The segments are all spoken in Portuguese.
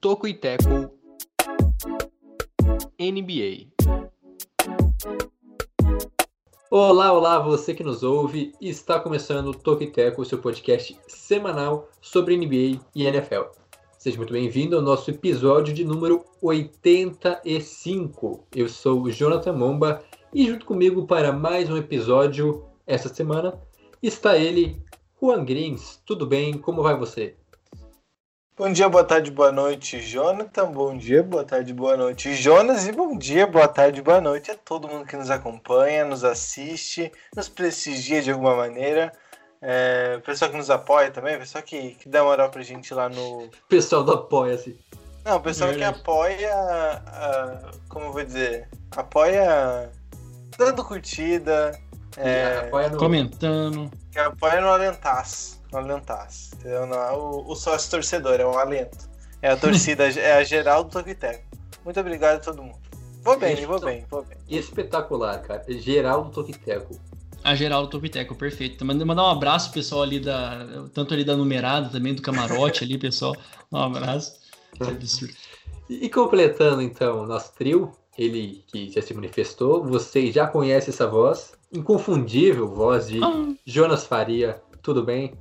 Toco e Teco NBA. Olá, olá, você que nos ouve. Está começando o Toco e Teco, seu podcast semanal sobre NBA e NFL. Seja muito bem-vindo ao nosso episódio de número 85. Eu sou o Jonathan Momba e junto comigo para mais um episódio essa semana está ele, Juan Grins. Tudo bem? Como vai você? Bom dia, boa tarde, boa noite, Jonathan. Bom dia, boa tarde, boa noite, Jonas. E bom dia, boa tarde, boa noite a todo mundo que nos acompanha, nos assiste, nos prestigia de alguma maneira. É, pessoal que nos apoia também, pessoal que, que dá moral pra gente lá no. Pessoal do Apoia-se. Não, o pessoal que Verdade. apoia. ah, como eu vou dizer? Apoia dando curtida, é, Apoia no... comentando. que apoia no Alentaz. No Alentaz. Entendeu? Não é o, o sócio torcedor, é um alento. É a torcida, é a geral do Toquiteco. Muito obrigado a todo mundo. Vou bem, vou bem, vou bem. Espetacular, cara. Geral do Toquiteco. A geral do Topiteco, perfeito. Manda- Mandar um abraço pessoal ali da. Tanto ali da numerada, também do camarote ali, pessoal. Um abraço. Que absurdo. E e completando então o nosso trio, ele que já se manifestou, vocês já conhecem essa voz, inconfundível voz de Ah, Jonas Faria. Tudo bem?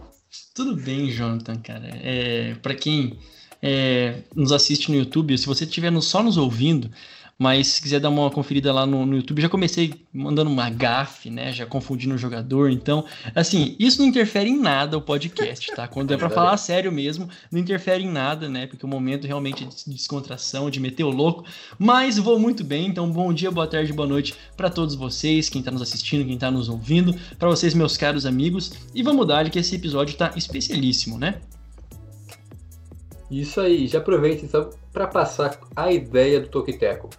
tudo bem, Jonathan, cara. É, para quem é, nos assiste no YouTube, se você estiver no- só nos ouvindo, mas se quiser dar uma conferida lá no, no YouTube, já comecei mandando uma gafe, né? Já confundindo o jogador. Então, assim, isso não interfere em nada o podcast, tá? Quando é pra falar sério mesmo, não interfere em nada, né? Porque o momento realmente é de descontração, de meter o louco. Mas vou muito bem, então bom dia, boa tarde, boa noite para todos vocês, quem tá nos assistindo, quem tá nos ouvindo, para vocês, meus caros amigos. E vamos dar que esse episódio tá especialíssimo, né? Isso aí, já aproveita então para passar a ideia do Toquiteco.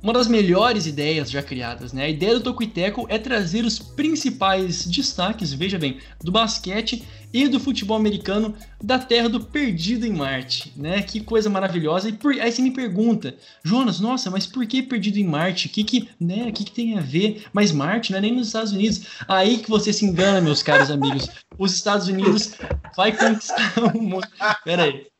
Uma das melhores ideias já criadas, né? A ideia do Tocuiteco é trazer os principais destaques, veja bem, do basquete e do futebol americano da terra do perdido em Marte, né? Que coisa maravilhosa. E por... aí você me pergunta, Jonas, nossa, mas por que perdido em Marte? O que que, né? Que que tem a ver? Mas Marte não é nem nos Estados Unidos. Aí que você se engana, meus caros amigos. Os Estados Unidos vai conquistar o mundo. Pera aí.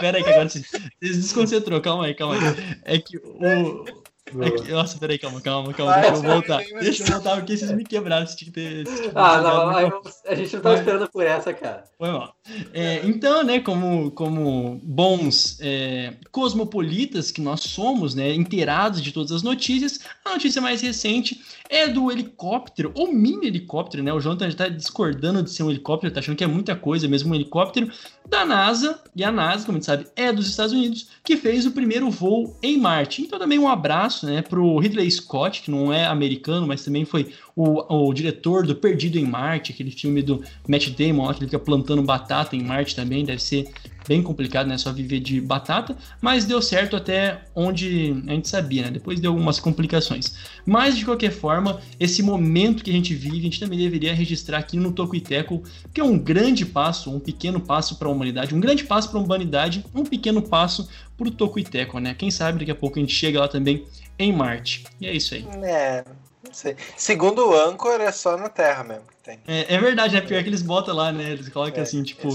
Pera aí, que agora você desconcentrou. Calma aí, calma aí. É que o. Nossa, peraí, calma, calma, calma. Vai, deixa eu voltar. Deixa eu voltar, porque vocês me quebraram. Vocês tinham que ter. ter Ah, não, aí a gente não tava Vai. esperando por essa, cara. foi mal. É, então, né, como, como bons é, cosmopolitas que nós somos, né, inteirados de todas as notícias, a notícia mais recente é do helicóptero, ou mini helicóptero, né? O Jonathan já tá discordando de ser um helicóptero, tá achando que é muita coisa, mesmo um helicóptero, da NASA, e a NASA, como a gente sabe, é dos Estados Unidos, que fez o primeiro voo em Marte. Então também um abraço, né, pro Ridley Scott, que não é americano, mas também foi o, o diretor do Perdido em Marte, aquele filme do Matt Damon, que ele fica plantando batata em Marte também, deve ser bem complicado, né? Só viver de batata, mas deu certo até onde a gente sabia, né? Depois deu algumas complicações. Mas de qualquer forma, esse momento que a gente vive, a gente também deveria registrar aqui no Toco e Teco, que é um grande passo, um pequeno passo para a humanidade, um grande passo para a humanidade, um pequeno passo para o Toco e Teco, né? Quem sabe daqui a pouco a gente chega lá também em Marte. E é isso aí. É, sei. Segundo o Anchor, é só na Terra mesmo que tem. É, é verdade, né? Pior que eles botam lá, né? Eles colocam É, assim, tipo.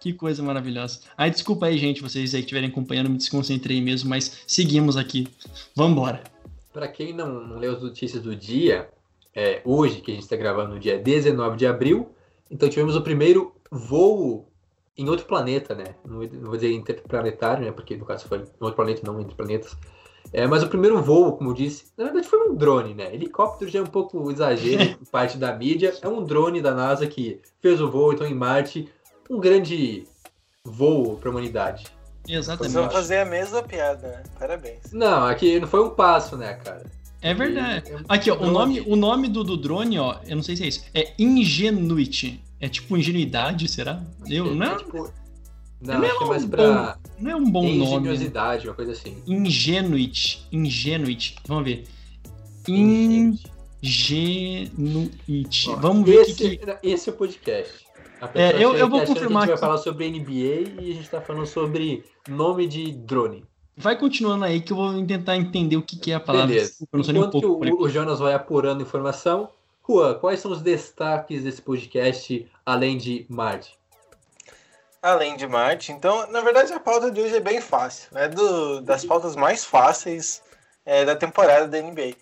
Que coisa maravilhosa. Ai, desculpa aí, gente, vocês aí que estiverem acompanhando, me desconcentrei mesmo, mas seguimos aqui. Vambora. Para quem não, não leu as notícias do dia, é, hoje, que a gente está gravando no dia 19 de abril, então tivemos o primeiro voo em outro planeta, né? Não, não vou dizer interplanetário, né? Porque no caso foi em outro planeta, não entre planetas. É, mas o primeiro voo, como eu disse, na verdade foi um drone, né? Helicóptero já é um pouco exagero por parte da mídia. É um drone da NASA que fez o voo, então em Marte, um grande voo para a humanidade. Vocês vão Exatamente. fazer a mesma piada, né? Parabéns. Não, aqui não foi um passo, né, cara? É verdade. É um Aqui, ó, o nome, o nome do, do drone, ó, eu não sei se é isso, é Ingenuity. É tipo ingenuidade, será? Eu, não, é, tipo, não, é que é mais um pra não é um bom nome. né? engenhosidade, uma coisa assim. Ingenuity. Ingenuity. Vamos ver. Ingenuity. Ó, Vamos ver esse, que, esse é o podcast. É, eu- eu vou achando confirmar Que a gente que- vai falar sobre NBA e a gente tá falando sobre nome de drone. Vai continuando aí que eu vou tentar entender o que, que é a palavra. Beleza. Desculpa, não um Enquanto que o, o Jonas vai apurando informação, Juan, quais são os destaques desse podcast, além de Marte? Além de Marte. Então, na verdade, a pauta de hoje é bem fácil. É do, das pautas mais fáceis é, da temporada da NBA.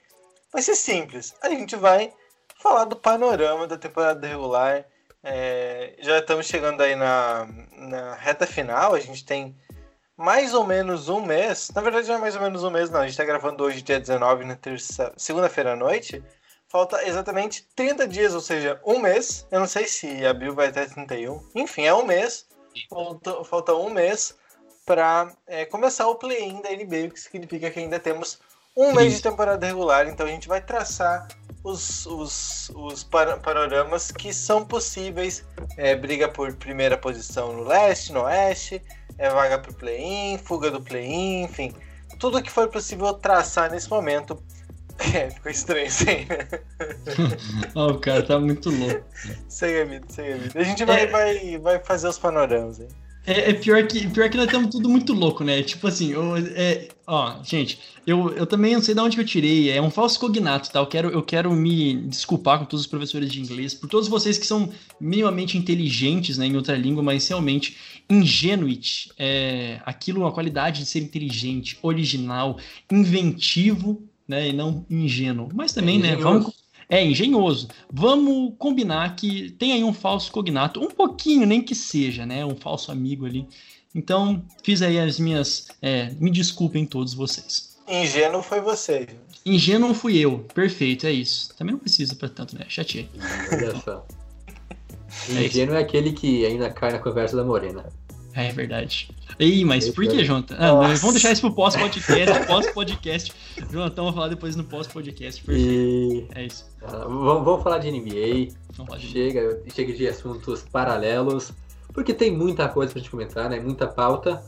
Vai ser simples. A gente vai falar do panorama da temporada regular. É, já estamos chegando aí na, na reta final. A gente tem mais ou menos um mês. Na verdade, não é mais ou menos um mês, não. A gente está gravando hoje, dia 19, na terça, segunda-feira à noite. Falta exatamente 30 dias, ou seja, um mês. Eu não sei se abril vai até 31. Enfim, é um mês. Falta, falta um mês para começar o play-in da NBA, o que significa que ainda temos um mês de temporada regular. Então a gente vai traçar os, os, os panoramas que são possíveis. É, briga por primeira posição no leste, no oeste, é vaga para o play-in, fuga do play-in, enfim. Tudo que for possível traçar nesse momento. É, ficou estranho isso aí, né? Ó, o cara tá muito louco. Segue a vida, segue a vida. A gente vai, É. vai, vai fazer os panoramas aí. É, é pior, que, pior que nós estamos tudo muito louco, né? Tipo assim, eu- é, ó, gente, eu, eu também não sei de onde eu tirei, é um falso cognato, tá? Eu quero, eu quero me desculpar com todos os professores de inglês, por todos vocês que são minimamente inteligentes, né, em outra língua, mas realmente ingenuit, é aquilo, a qualidade de ser inteligente, original, inventivo, né, e não ingênuo. Mas também, né, Engenhoso. vamos é engenhoso. Vamos combinar que tem aí um falso cognato, um pouquinho, nem que seja, né? Um falso amigo ali. Então, fiz aí as minhas. é, me desculpem todos vocês. Ingênuo foi você. Ingênuo fui eu. Perfeito, é isso. Também não precisa pra tanto, né? Chateei. Olha só. isso. Ingênuo é aquele que ainda cai na conversa da Morena. É verdade. Ei, mas por que. Jonathan? Ah, vamos deixar isso pro pós-podcast. Pós-podcast. Jonathan, vamos falar depois no pós-podcast. E É isso. ah, vamos, vamos falar de NBA. Vamos falar de Chega, chega de assuntos paralelos, porque tem muita coisa pra gente comentar, né? Muita pauta.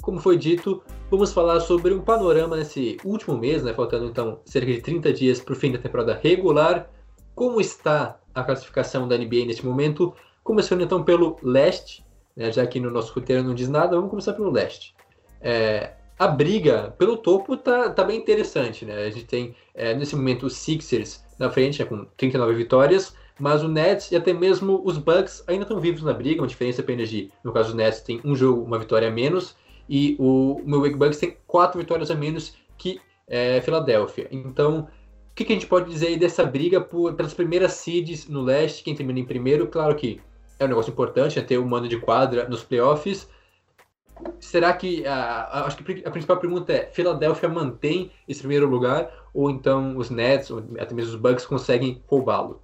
Como foi dito, vamos falar sobre um panorama nesse último mês, né? Faltando então cerca de 30 dias para o fim da temporada regular. Como está a classificação da NBA neste momento? Começando então pelo leste, né? já que no nosso roteiro não diz nada, vamos começar pelo leste. É, a briga pelo topo tá, tá bem interessante, né? A gente tem é, nesse momento os Sixers na frente, né, com 39 vitórias, mas o Nets e até mesmo os Bucks ainda estão vivos na briga, uma diferença apenas de, no caso do Nets, tem um jogo, uma vitória a menos, e o Milwaukee Bucks tem quatro vitórias a menos que é, Filadélfia. Então, o que, que a gente pode dizer aí dessa briga por, pelas primeiras seeds no leste, quem termina em primeiro? Claro que é um negócio importante, é ter o mando de quadra nos playoffs, Será que a- acho que a principal pergunta é: Filadélfia mantém esse primeiro lugar ou então os Nets ou até mesmo os Bucks conseguem roubá-lo?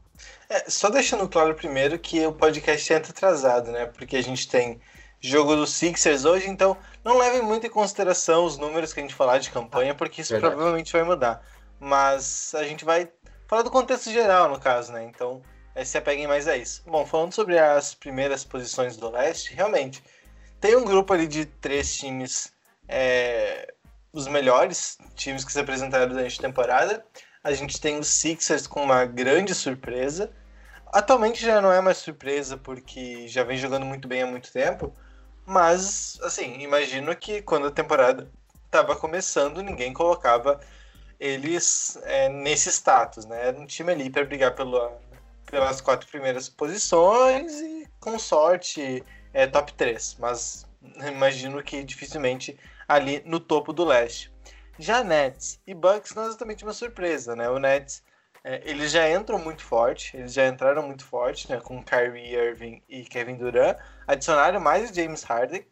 É, só deixando claro primeiro que o podcast entra atrasado, né? Porque a gente tem jogo do Sixers hoje, então não levem muito em consideração os números que a gente falar de campanha, porque isso Verdade. provavelmente vai mudar. Mas a gente vai falar do contexto geral, no caso, né? Então é, se apeguem mais a isso. Bom, falando sobre as primeiras posições do leste, realmente tem um grupo ali de três times, é, os melhores times que se apresentaram durante a temporada. A gente tem os Sixers com uma grande surpresa. Atualmente já não é mais surpresa porque já vem jogando muito bem há muito tempo. Mas, assim, imagino que quando a temporada estava começando, ninguém colocava eles é, nesse status, né? Era um time ali para brigar pela, pelas quatro primeiras posições e, com sorte, é, top 3. Mas imagino que dificilmente ali no topo do leste. Já Nets e Bucks não é exatamente uma surpresa, né? O Nets, é, eles já entram muito forte, eles já entraram muito forte, né? Com Kyrie Irving e Kevin Durant, adicionaram mais James Harden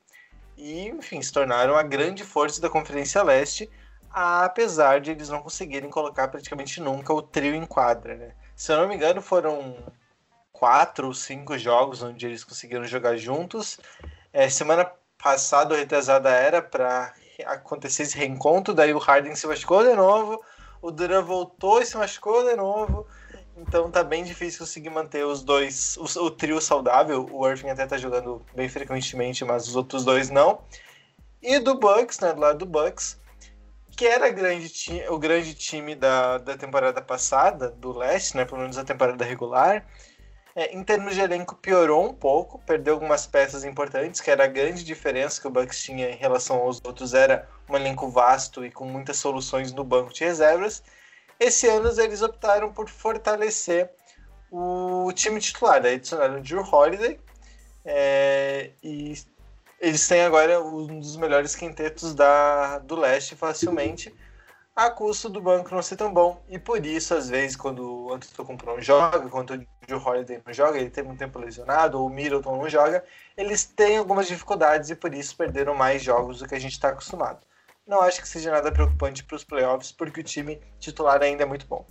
e, enfim, se tornaram a grande força da Conferência Leste, apesar de eles não conseguirem colocar praticamente nunca o trio em quadra, né? Se eu não me engano, foram quatro ou cinco jogos onde eles conseguiram jogar juntos. É, semana passada ou retrasada era para acontecer esse reencontro, daí o Harden se machucou de novo, o Durant voltou e se machucou de novo. Então tá bem difícil conseguir manter os dois, o, o trio saudável. O Irving até tá jogando bem frequentemente, mas os outros dois não. E do Bucks, né, do lado do Bucks, que era grande o grande time da, da temporada passada, do leste, né? Pelo menos a temporada regular. É, em termos de elenco, piorou um pouco, perdeu algumas peças importantes, que era a grande diferença que o Bucks tinha em relação aos outros, era um elenco vasto e com muitas soluções no banco de reservas. Esse ano eles optaram por fortalecer o time titular, aí adicionaram o Drew Holiday, é, e eles têm agora um dos melhores quintetos da, do leste facilmente, a custo do banco não ser tão bom. E por isso, às vezes, quando o Antetokounmpo não joga, quando o Drew Holiday não joga, ele tem um tempo lesionado, ou o Middleton não joga, eles têm algumas dificuldades e por isso perderam mais jogos do que a gente está acostumado. Não acho que seja nada preocupante para os playoffs, porque o time titular ainda é muito bom.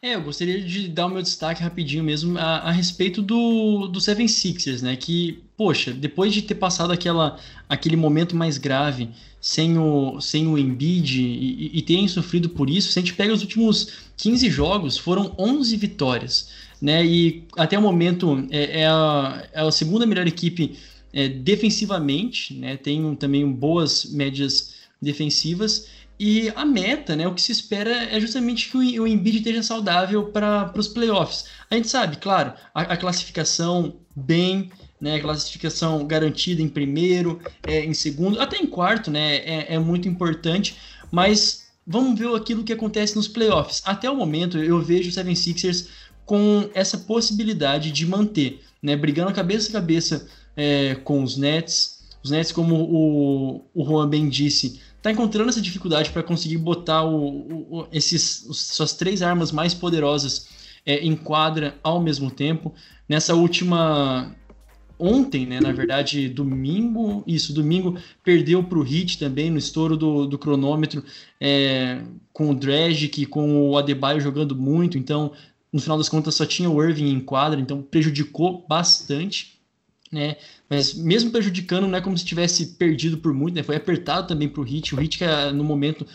É, eu gostaria de dar o meu destaque rapidinho mesmo a, a respeito do, do Seven Sixers, né? Que, poxa, depois de ter passado aquela, aquele momento mais grave sem o, sem o Embiid e, e terem sofrido por isso, se a gente pega os últimos 15 jogos, foram 11 vitórias, né? E até o momento é, é, a, é a segunda melhor equipe é, defensivamente, né? Tem também boas médias defensivas. E a meta, né, o que se espera é justamente que o, o Embiid esteja saudável para os playoffs. A gente sabe, claro, a, a, classificação bem, né, classificação garantida em primeiro, é, em segundo, até em quarto, né, é, é muito importante, mas vamos ver aquilo que acontece nos playoffs. Até o momento, eu vejo o 76ers com essa possibilidade de manter, né, brigando cabeça a cabeça é, com os Nets. Os Nets, como o, o Juan bem disse, está encontrando essa dificuldade para conseguir botar o, o, esses, os, suas três armas mais poderosas é, em quadra ao mesmo tempo. Nessa última. Ontem, né, na verdade, domingo, isso, domingo, perdeu para o Hit também no estouro do, do cronômetro, é, com o Dragic, com o Adebayo jogando muito, então, no final das contas, só tinha o Irving em quadra, então prejudicou bastante né? Mas mesmo prejudicando, não é como se tivesse perdido por muito, né? Foi apertado também para o Hit. O Hit que é, no momento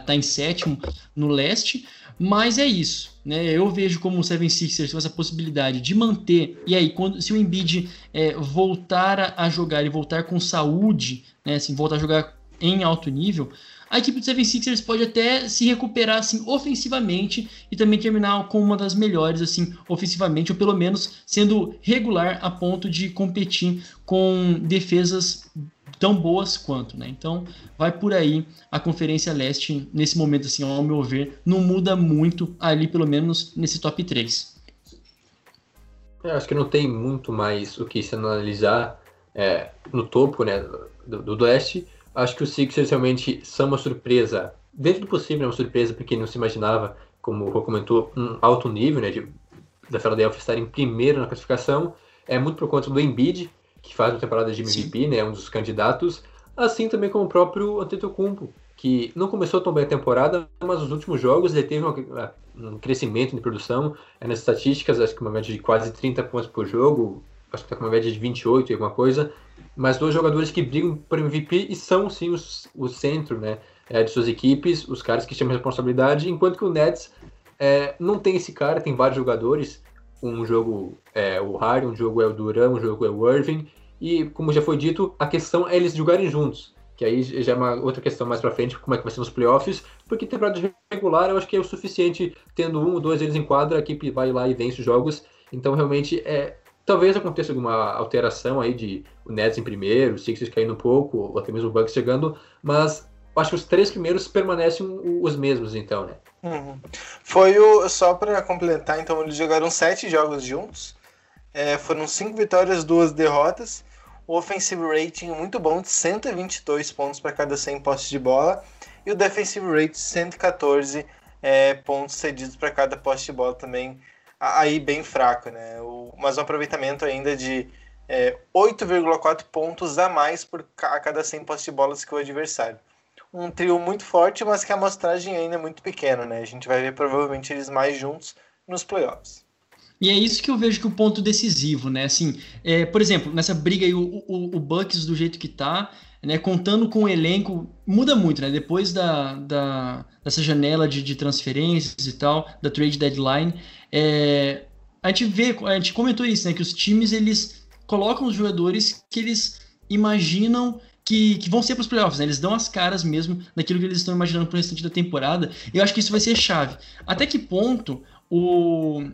está em sétimo no leste, mas é isso, né? Eu vejo como o Seven Sixers com essa possibilidade de manter. E aí, quando se o Embiid é, voltar a jogar e voltar com saúde, né? Assim, voltar a jogar em alto nível, a equipe do 76ers pode até se recuperar assim ofensivamente e também terminar com uma das melhores assim ofensivamente ou pelo menos sendo regular a ponto de competir com defesas tão boas quanto, né? Então, vai por aí a Conferência Leste nesse momento assim, ao meu ver, não muda muito ali pelo menos nesse top 3. Eu acho que não tem muito mais o que se analisar é, no topo, né, do, do leste acho que os Sixers realmente são uma surpresa, dentro do possível, é uma surpresa, porque não se imaginava, como o comentou, um alto nível, né, de, da Philadelphia estar em primeiro na classificação, é muito por conta do Embiid, que faz uma temporada de MVP, Sim. né, um dos candidatos, assim também como o próprio Antetokounmpo, que não começou tão bem a temporada, mas nos últimos jogos ele teve uma, um crescimento de produção, é, nas estatísticas, acho que uma média de quase 30 pontos por jogo, acho que está com uma média de 28 e alguma coisa, mas dois jogadores que brigam por MVP e são sim os, o centro né, é, de suas equipes, os caras que chamam responsabilidade, enquanto que o Nets é, não tem esse cara, tem vários jogadores, um jogo é o Harden, um jogo é o Duran, um jogo é o Irving, e como já foi dito, a questão é eles jogarem juntos, que aí já é uma outra questão mais pra frente, como é que vai ser nos playoffs, porque temporada regular eu acho que é o suficiente, tendo um ou dois deles em quadra, a equipe vai lá e vence os jogos, então realmente é, Talvez aconteça alguma alteração aí de o Nets em primeiro, o Sixers caindo um pouco, ou até mesmo o Bucks chegando, mas acho que os três primeiros permanecem os mesmos, então, né? Foi o. Só para completar, então, eles jogaram sete jogos juntos. É, foram cinco vitórias, duas derrotas. O offensive rating muito bom, de 122 pontos para cada 100 postes de bola. E o defensive rating, 114 é, pontos cedidos para cada poste de bola também aí bem fraco, né? O, mas um aproveitamento ainda de é, 8,4 pontos a mais por a cada 100 postes de bolas que o adversário. Um trio muito forte, mas que a amostragem ainda é muito pequena, né? A gente vai ver provavelmente eles mais juntos nos playoffs. E é isso que eu vejo que o ponto decisivo, né? Assim, é, por exemplo, nessa briga aí, o, o, o Bucks do jeito que tá, né, contando com o elenco, muda muito, né? Depois da, da, dessa janela de, de transferências e tal, da trade deadline, é, a gente vê, a gente comentou isso, né? Que os times eles colocam os jogadores que eles imaginam que, que vão ser para os playoffs, né? Eles dão as caras mesmo daquilo que eles estão imaginando para o restante da temporada. Eu acho que isso vai ser chave. Até que ponto o,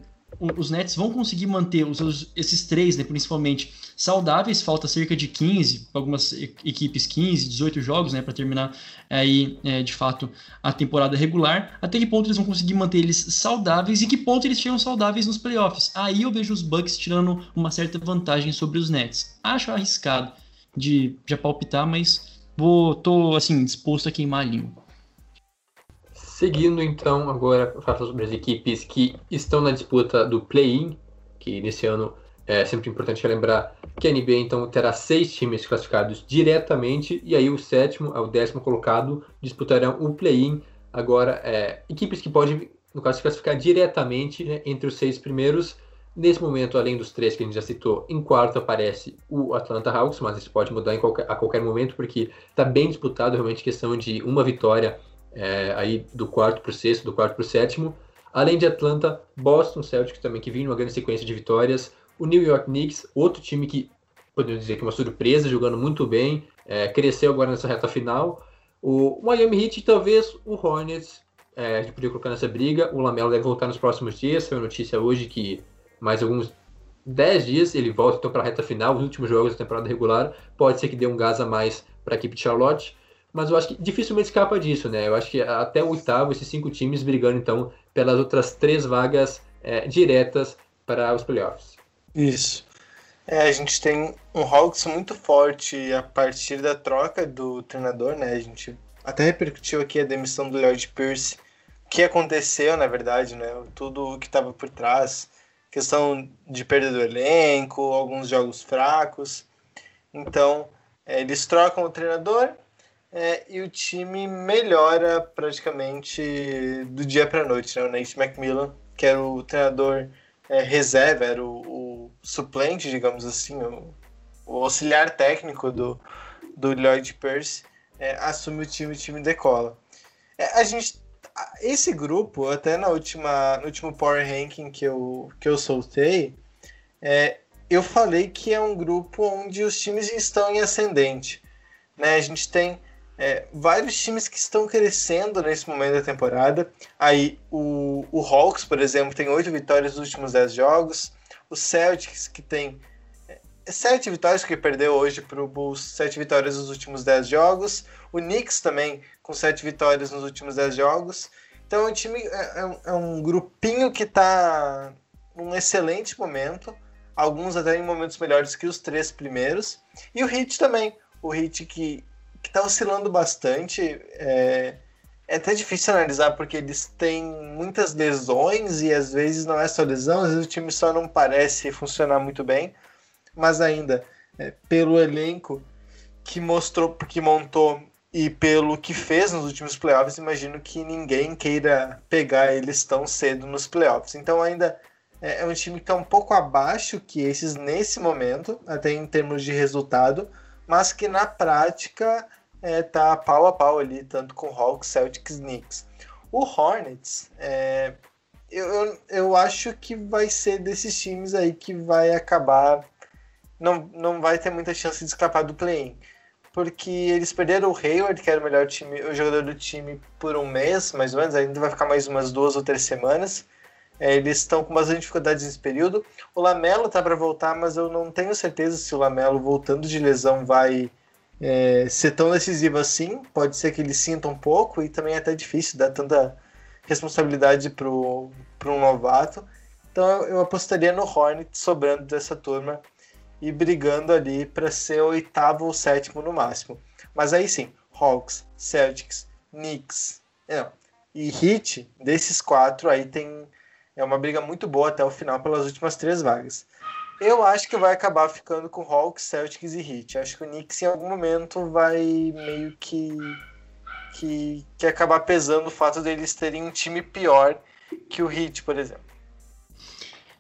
os Nets vão conseguir manter os, esses três, né, principalmente, saudáveis. Falta cerca de 15, algumas equipes 15, 18 jogos, né, para terminar aí, é, de fato, a temporada regular. Até que ponto eles vão conseguir manter eles saudáveis e que ponto eles chegam saudáveis nos playoffs. Aí eu vejo os Bucks tirando uma certa vantagem sobre os Nets. Acho arriscado de já palpitar, mas vou, tô assim disposto a queimar a língua. Seguindo então agora falar sobre as equipes que estão na disputa do play-in, que nesse ano é sempre importante lembrar que a NBA então terá seis times classificados diretamente e aí o sétimo ao décimo colocado disputarão o play-in. Agora, é, equipes que podem no caso se classificar diretamente né, entre os seis primeiros. Nesse momento, além dos três que a gente já citou, em quarto aparece o Atlanta Hawks, mas isso pode mudar qualquer, a qualquer momento porque está bem disputado, realmente questão de uma vitória é, aí do quarto para o sexto, do quarto para o sétimo. Além de Atlanta, Boston Celtics também, que vinha numa grande sequência de vitórias. O New York Knicks, outro time que, podemos dizer que é uma surpresa, jogando muito bem, é, cresceu agora nessa reta final. O Miami Heat e talvez o Hornets, é, a gente podia colocar nessa briga. O Lamelo deve voltar nos próximos dias, foi notícia hoje que mais alguns 10 dias ele volta então para a reta final, os últimos jogos da temporada regular. Pode ser que dê um gás a mais para a equipe de Charlotte mas eu acho que dificilmente escapa disso, né? Eu acho que até o oitavo, esses cinco times brigando, então, pelas outras três vagas é, diretas para os playoffs. Isso. É, a gente tem um Hawks muito forte a partir da troca do treinador, né? A gente até repercutiu aqui a demissão do Lloyd Pierce, o que aconteceu, na verdade, né? Tudo o que estava por trás, questão de perda do elenco, alguns jogos fracos. Então, é, eles trocam o treinador, é, e o time melhora praticamente do dia para noite. Né? O Nate McMillan, que era o treinador é, reserva, era o, o, suplente, digamos assim, o, o, auxiliar técnico do, do Lloyd Pierce, é, assume o time, o time decola. É, a gente, esse grupo, até na última, no último Power Ranking que eu, que eu soltei, é, eu falei que é um grupo onde os times estão em ascendente. Né? A gente tem é, vários times que estão crescendo nesse momento da temporada. Aí o, o Hawks, por exemplo, tem oito vitórias nos últimos dez jogos. O Celtics, que tem sete vitórias, que perdeu hoje para o Bulls, sete vitórias nos últimos dez jogos. O Knicks também, com sete vitórias nos últimos dez jogos. Então é um time, é, é um, é um grupinho que está num excelente momento. Alguns até em momentos melhores que os três primeiros. E o Heat também. O Heat que que está oscilando bastante. É, é até difícil analisar porque eles têm muitas lesões e às vezes não é só lesão, às vezes o time só não parece funcionar muito bem. Mas ainda, é, pelo elenco que mostrou, que montou e pelo que fez nos últimos playoffs, imagino que ninguém queira pegar eles tão cedo nos playoffs. Então ainda é, é um time que está um pouco abaixo que esses nesse momento, até em termos de resultado, mas que na prática é, tá pau a pau ali, tanto com Hawks, Celtics, Knicks. O Hornets, é, eu, eu, eu acho que vai ser desses times aí que vai acabar. Não, não vai ter muita chance de escapar do play-in. Porque eles perderam o Hayward, que era o melhor time, o jogador do time, por um mês, mais ou menos, ainda vai ficar mais umas duas ou três semanas. É, eles estão com bastante dificuldades nesse período. O Lamelo tá para voltar, mas eu não tenho certeza se o Lamelo voltando de lesão vai é, ser tão decisivo assim. Pode ser que ele sinta um pouco e também é até difícil dar tanta responsabilidade para um novato. Então eu apostaria no Hornet sobrando dessa turma e brigando ali para ser oitavo ou sétimo no máximo. Mas aí sim, Hawks, Celtics, Knicks não, e Heat, desses quatro aí tem é uma briga muito boa até o final pelas últimas três vagas. Eu acho que vai acabar ficando com Hawks, Celtics e Heat. Acho que o Knicks em algum momento vai meio que, que, que acabar pesando o fato deles terem um time pior que o Heat, por exemplo.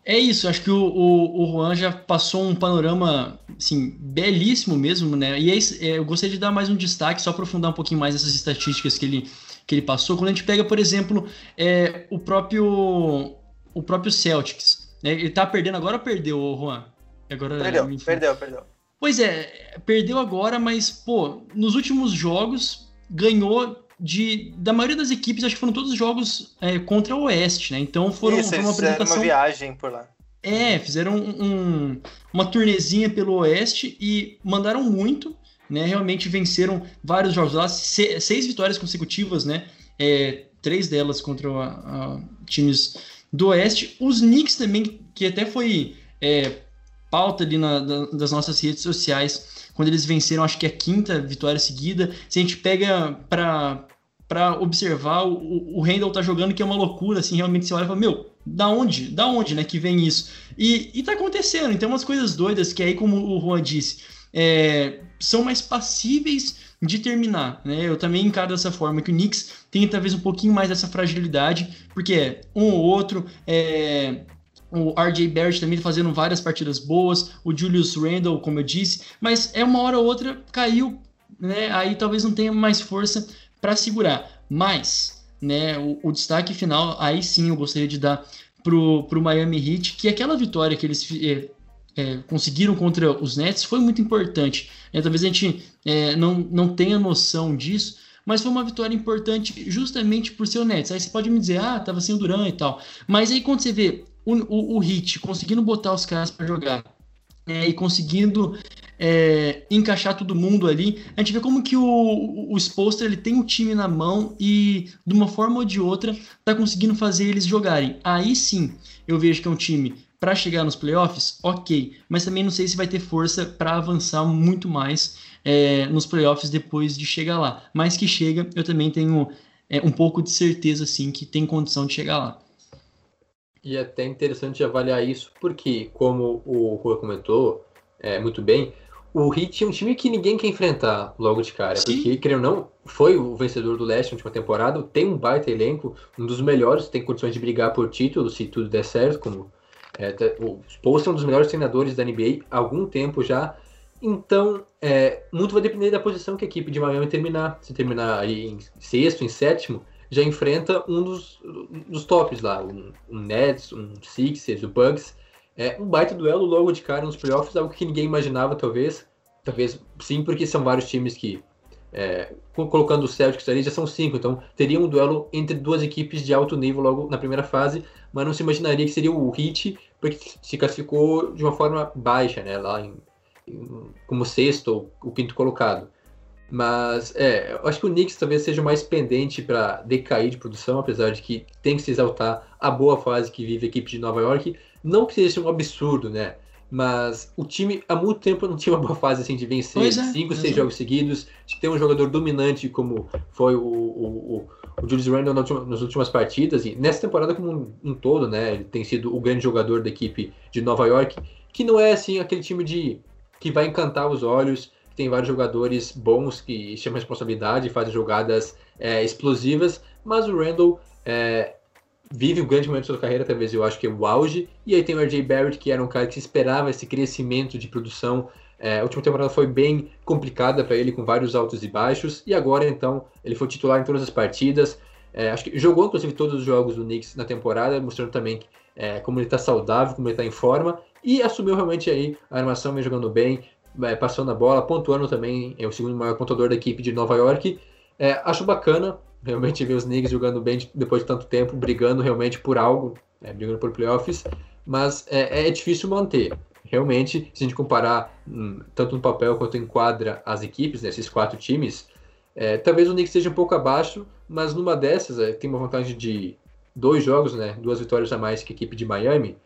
É isso, acho que o, o, o Juan já passou um panorama assim, belíssimo mesmo, né? E é, é, eu gostaria de dar mais um destaque, só aprofundar um pouquinho mais essas estatísticas que ele, que ele passou. Quando a gente pega, por exemplo, é, o próprio o próprio Celtics. Né? Ele tá perdendo agora ou perdeu, Juan? Agora, perdeu, perdeu, perdeu. Pois é, perdeu agora, mas, pô, nos últimos jogos ganhou de. Da maioria das equipes, acho que foram todos os jogos é, contra o Oeste, né? Então foram Isso, uma apresentação. uma viagem por lá. É, fizeram um- um- uma turnezinha pelo Oeste e mandaram muito, né? Realmente venceram vários jogos lá, se- seis vitórias consecutivas, né? É, três delas contra a- a times do Oeste. Os Knicks também, que até foi é, pauta ali na- da- das nossas redes sociais, quando eles venceram, acho que é a quinta vitória seguida. Se a gente pega para para observar, o, o Randall tá jogando que é uma loucura, assim, realmente você olha e fala, meu, da onde? Da onde, né, que vem isso? E, e tá acontecendo, então umas coisas doidas que aí, como o Juan disse, é, são mais passíveis de terminar, né? Eu também encaro dessa forma que o Knicks tem talvez um pouquinho mais dessa fragilidade, porque é um ou outro, é, o RJ Barrett também fazendo várias partidas boas, o Julius Randle, como eu disse, mas é uma hora ou outra caiu, né? Aí talvez não tenha mais força para segurar. Mas, né, o, o destaque final, aí sim eu gostaria de dar pro, pro Miami Heat, que aquela vitória que eles é, é, conseguiram contra os Nets foi muito importante. né? talvez a gente é, não, não tenha noção disso, mas foi uma vitória importante justamente por ser o Nets. Aí você pode me dizer, ah, tava sem o Duran e tal. Mas aí quando você vê o, o, o Heat conseguindo botar os caras para jogar é, e conseguindo é, encaixar todo mundo ali, a gente vê como que o, o, Spolster ele tem o time na mão e de uma forma ou de outra tá conseguindo fazer eles jogarem. Aí sim, eu vejo que é um time para chegar nos playoffs, ok, mas também não sei se vai ter força para avançar muito mais é, nos playoffs depois de chegar lá. Mas que chega, eu também tenho é, um pouco de certeza sim que tem condição de chegar lá. E é até interessante avaliar isso, porque, como o Rua comentou é, muito bem, o Heat é um time que ninguém quer enfrentar logo de cara. Sim. Porque, querendo ou não, foi o vencedor do leste na última temporada, tem um baita elenco, um dos melhores, tem condições de brigar por título se tudo der certo, como é, o Spolstra é um dos melhores treinadores da NBA há algum tempo já. Então, é, muito vai depender da posição que a equipe de Miami terminar. Se terminar aí em sexto, em sétimo, já enfrenta um dos, dos tops lá, um, um Nets, um Sixers, o Bucks. É um baita duelo logo de cara nos playoffs, algo que ninguém imaginava, talvez. Talvez sim, porque são vários times que, é, co- colocando os Celtics ali, já são cinco. Então, teria um duelo entre duas equipes de alto nível logo na primeira fase, mas não se imaginaria que seria o Heat, porque se classificou de uma forma baixa, né? Lá em, em- como sexto ou o quinto colocado. Mas é, eu acho que o Knicks talvez seja mais pendente para decair de produção, apesar de que tem que se exaltar a boa fase que vive a equipe de Nova York. Não que seja um absurdo, né? Mas o time há muito tempo não tinha uma boa fase assim de vencer é, cinco, seis é. jogos seguidos, de ter um jogador dominante como foi o, o, o, o Julius Randle na última- nas últimas partidas e nessa temporada como um, um todo, né? Ele tem sido o grande jogador da equipe de Nova York, que não é assim aquele time de que vai encantar os olhos, tem vários jogadores bons que chamam responsabilidade, fazem jogadas é, explosivas, mas o Randall é, vive um grande momento da sua carreira, talvez eu acho que é o auge, e aí tem o RJ Barrett, que era um cara que se esperava esse crescimento de produção. É, a última temporada foi bem complicada para ele, com vários altos e baixos, e agora então ele foi titular em todas as partidas. É, acho que jogou inclusive todos os jogos do Knicks na temporada, mostrando também é, como ele está saudável, como ele está em forma, e assumiu realmente aí a armação, vem jogando bem, é, passando a bola, pontuando também, é o segundo maior pontuador da equipe de Nova York. É, acho bacana realmente ver os Knicks jogando bem de- depois de tanto tempo, brigando realmente por algo, é, brigando por playoffs, mas é, é difícil manter. Realmente, se a gente comparar hum, tanto no papel quanto em quadra as equipes, né, esses quatro times, é, talvez o Knicks esteja um pouco abaixo, mas numa dessas é, tem uma vantagem de dois jogos, né, duas vitórias a mais que a equipe de Miami,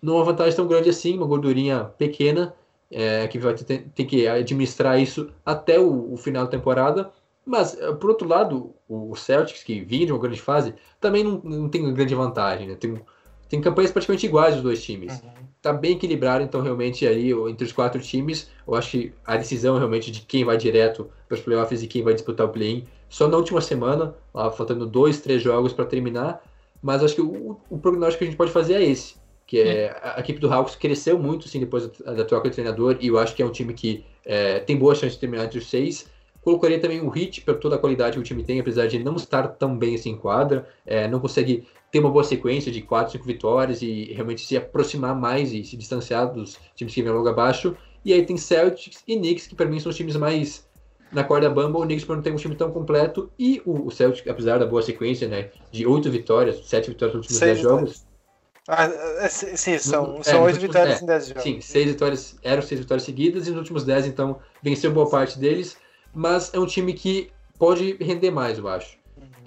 não uma vantagem tão grande assim, uma gordurinha pequena, é, que vai ter, ter que administrar isso até o, o final da temporada. Mas, eh, por outro lado, o Celtics, que vinha de uma grande fase, também não, não tem grande vantagem. Né? Tem, tem campanhas praticamente iguais dos dois times. Tá bem equilibrado, então realmente aí entre os quatro times, eu acho que a decisão realmente de quem vai direto para os playoffs e quem vai disputar o play-in, só na última semana, lá faltando dois, três jogos para terminar. Mas acho que o, o prognóstico que a gente pode fazer é esse, que é a, a equipe do Hawks cresceu muito sim depois da, da troca de treinador e eu acho que é um time que é, tem boa chance de terminar entre os seis. Colocaria também o Heat por toda a qualidade que o time tem, apesar de não estar tão bem assim em quadra, é, não consegue ter uma boa sequência de 4, 5 vitórias e realmente se aproximar mais e se distanciar dos times que vêm logo abaixo. E aí tem Celtics e Knicks, que para mim são os times mais na corda bamba. O Knicks por não ter um time tão completo. E o, o Celtics, apesar da boa sequência, né? De oito vitórias, sete vitórias nos últimos dez jogos. Ah, é, sim, são, É, são oito últimos- vitórias é, em 10 jogos. Sim, seis vitórias, eram seis vitórias seguidas, e nos últimos dez, então, venceu boa parte deles. Mas é um time que pode render mais, eu acho.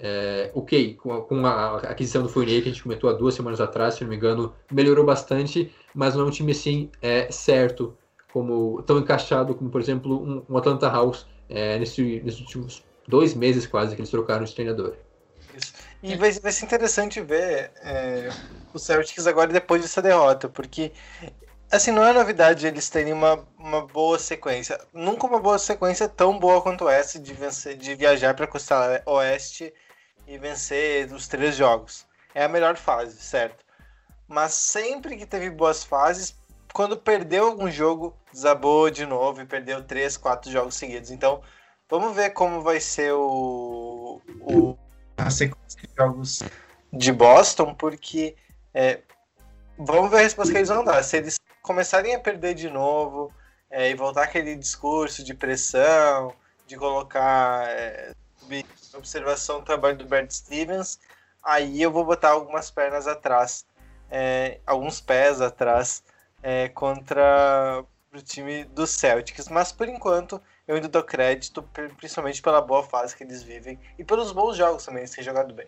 É, ok, com a, com a aquisição do Fournier, que a gente comentou há duas semanas atrás, se não me engano, melhorou bastante, mas não é um time assim é, certo, como tão encaixado como, por exemplo, um, um Atlanta House é, nesse- nesses últimos dois meses quase que eles trocaram de treinador. E vai, vai ser interessante ver é, o Celtics agora depois dessa derrota, porque assim, não é novidade eles terem uma, uma boa sequência. Nunca uma boa sequência tão boa quanto essa de vencer, de viajar para a costa oeste e vencer os três jogos. É a melhor fase, certo? Mas sempre que teve boas fases, quando perdeu algum jogo, desabou de novo e perdeu três, quatro jogos seguidos. Então, vamos ver como vai ser o, o a sequência de jogos de Boston, porque é, vamos ver a resposta que eles vão dar. Se eles começarem a perder de novo é, e voltar aquele discurso de pressão, de colocar é, observação o trabalho do Bert Stevens, aí eu vou botar algumas pernas atrás, é, alguns pés atrás é, contra o time do Celtics. Mas por enquanto eu ainda dou crédito, principalmente pela boa fase que eles vivem e pelos bons jogos também, eles têm jogado bem.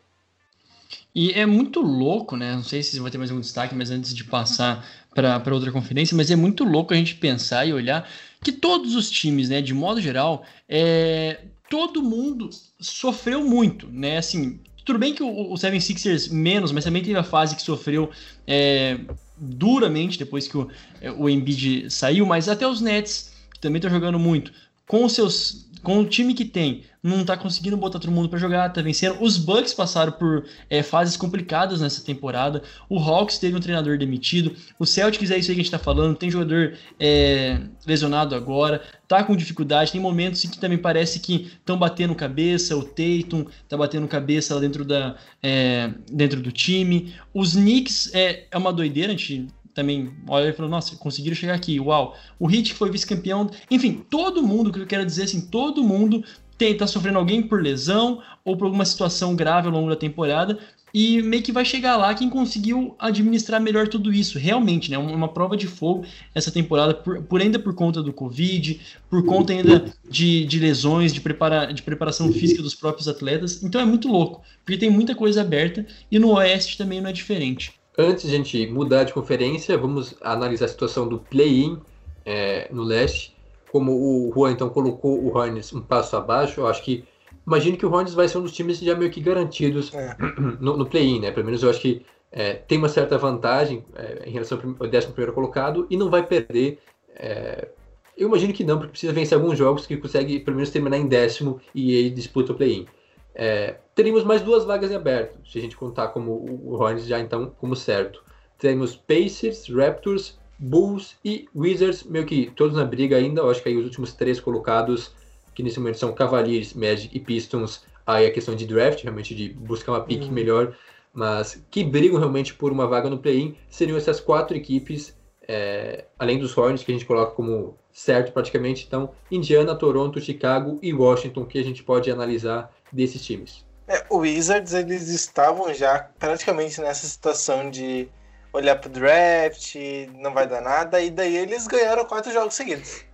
E é muito louco, né? Não sei se vai ter mais algum destaque, mas antes de passar para outra conferência, mas é muito louco a gente pensar e olhar que todos os times, né, de modo geral, é, todo mundo sofreu muito, né? Assim, tudo bem que o, o 76ers menos, mas também teve a fase que sofreu é, duramente depois que o, o Embiid saiu, mas até os Nets, que também estão jogando muito, com os seus com o time que tem, não tá conseguindo botar todo mundo para jogar, tá vencendo. Os Bucks passaram por é, fases complicadas nessa temporada. O Hawks teve um treinador demitido. O Celtics é isso aí que a gente tá falando. Tem jogador é, lesionado agora, tá com dificuldade. Tem momentos em que também parece que estão batendo cabeça. O Tatum tá batendo cabeça lá dentro, da, é, dentro do time. Os Knicks é, é uma doideira, a gente também olha e falou, nossa, conseguiram chegar aqui, uau. O que foi vice-campeão, enfim, todo mundo, o que eu quero dizer assim, todo mundo tem, tá sofrendo alguém por lesão ou por alguma situação grave ao longo da temporada e meio que vai chegar lá quem conseguiu administrar melhor tudo isso, realmente, né, uma prova de fogo essa temporada, por, por ainda por conta do Covid, por conta ainda de, de lesões, de, prepara, de preparação física dos próprios atletas, então é muito louco, porque tem muita coisa aberta e no Oeste também não é diferente. Antes de a gente mudar de conferência, vamos analisar a situação do play-in é, no leste. Como o Juan então colocou o Hornets um passo abaixo, eu acho que. Imagino que o Hornets vai ser um dos times já meio que garantidos É. no, no play-in, né? Pelo menos eu acho que é, tem uma certa vantagem é, em relação ao 11 colocado e não vai perder. é, eu imagino que não, porque precisa vencer alguns jogos que consegue pelo menos terminar em décimo e ele disputa o play-in. É, teríamos mais duas vagas em aberto, se a gente contar como o Hornets já então como certo. Temos Pacers, Raptors, Bulls e Wizards, meio que todos na briga ainda. Eu acho que aí os últimos três colocados, que nesse momento são Cavaliers, Magic e Pistons, aí a questão de draft, realmente de buscar uma pick Uhum. melhor, mas que brigam realmente por uma vaga no play-in, seriam essas quatro equipes, é, além dos Hornets, que a gente coloca como certo praticamente. Então, Indiana, Toronto, Chicago e Washington, que a gente pode analisar desses times. É, o Wizards, eles estavam já praticamente nessa situação de olhar pro draft, não vai dar nada, e daí eles ganharam quatro jogos seguidos.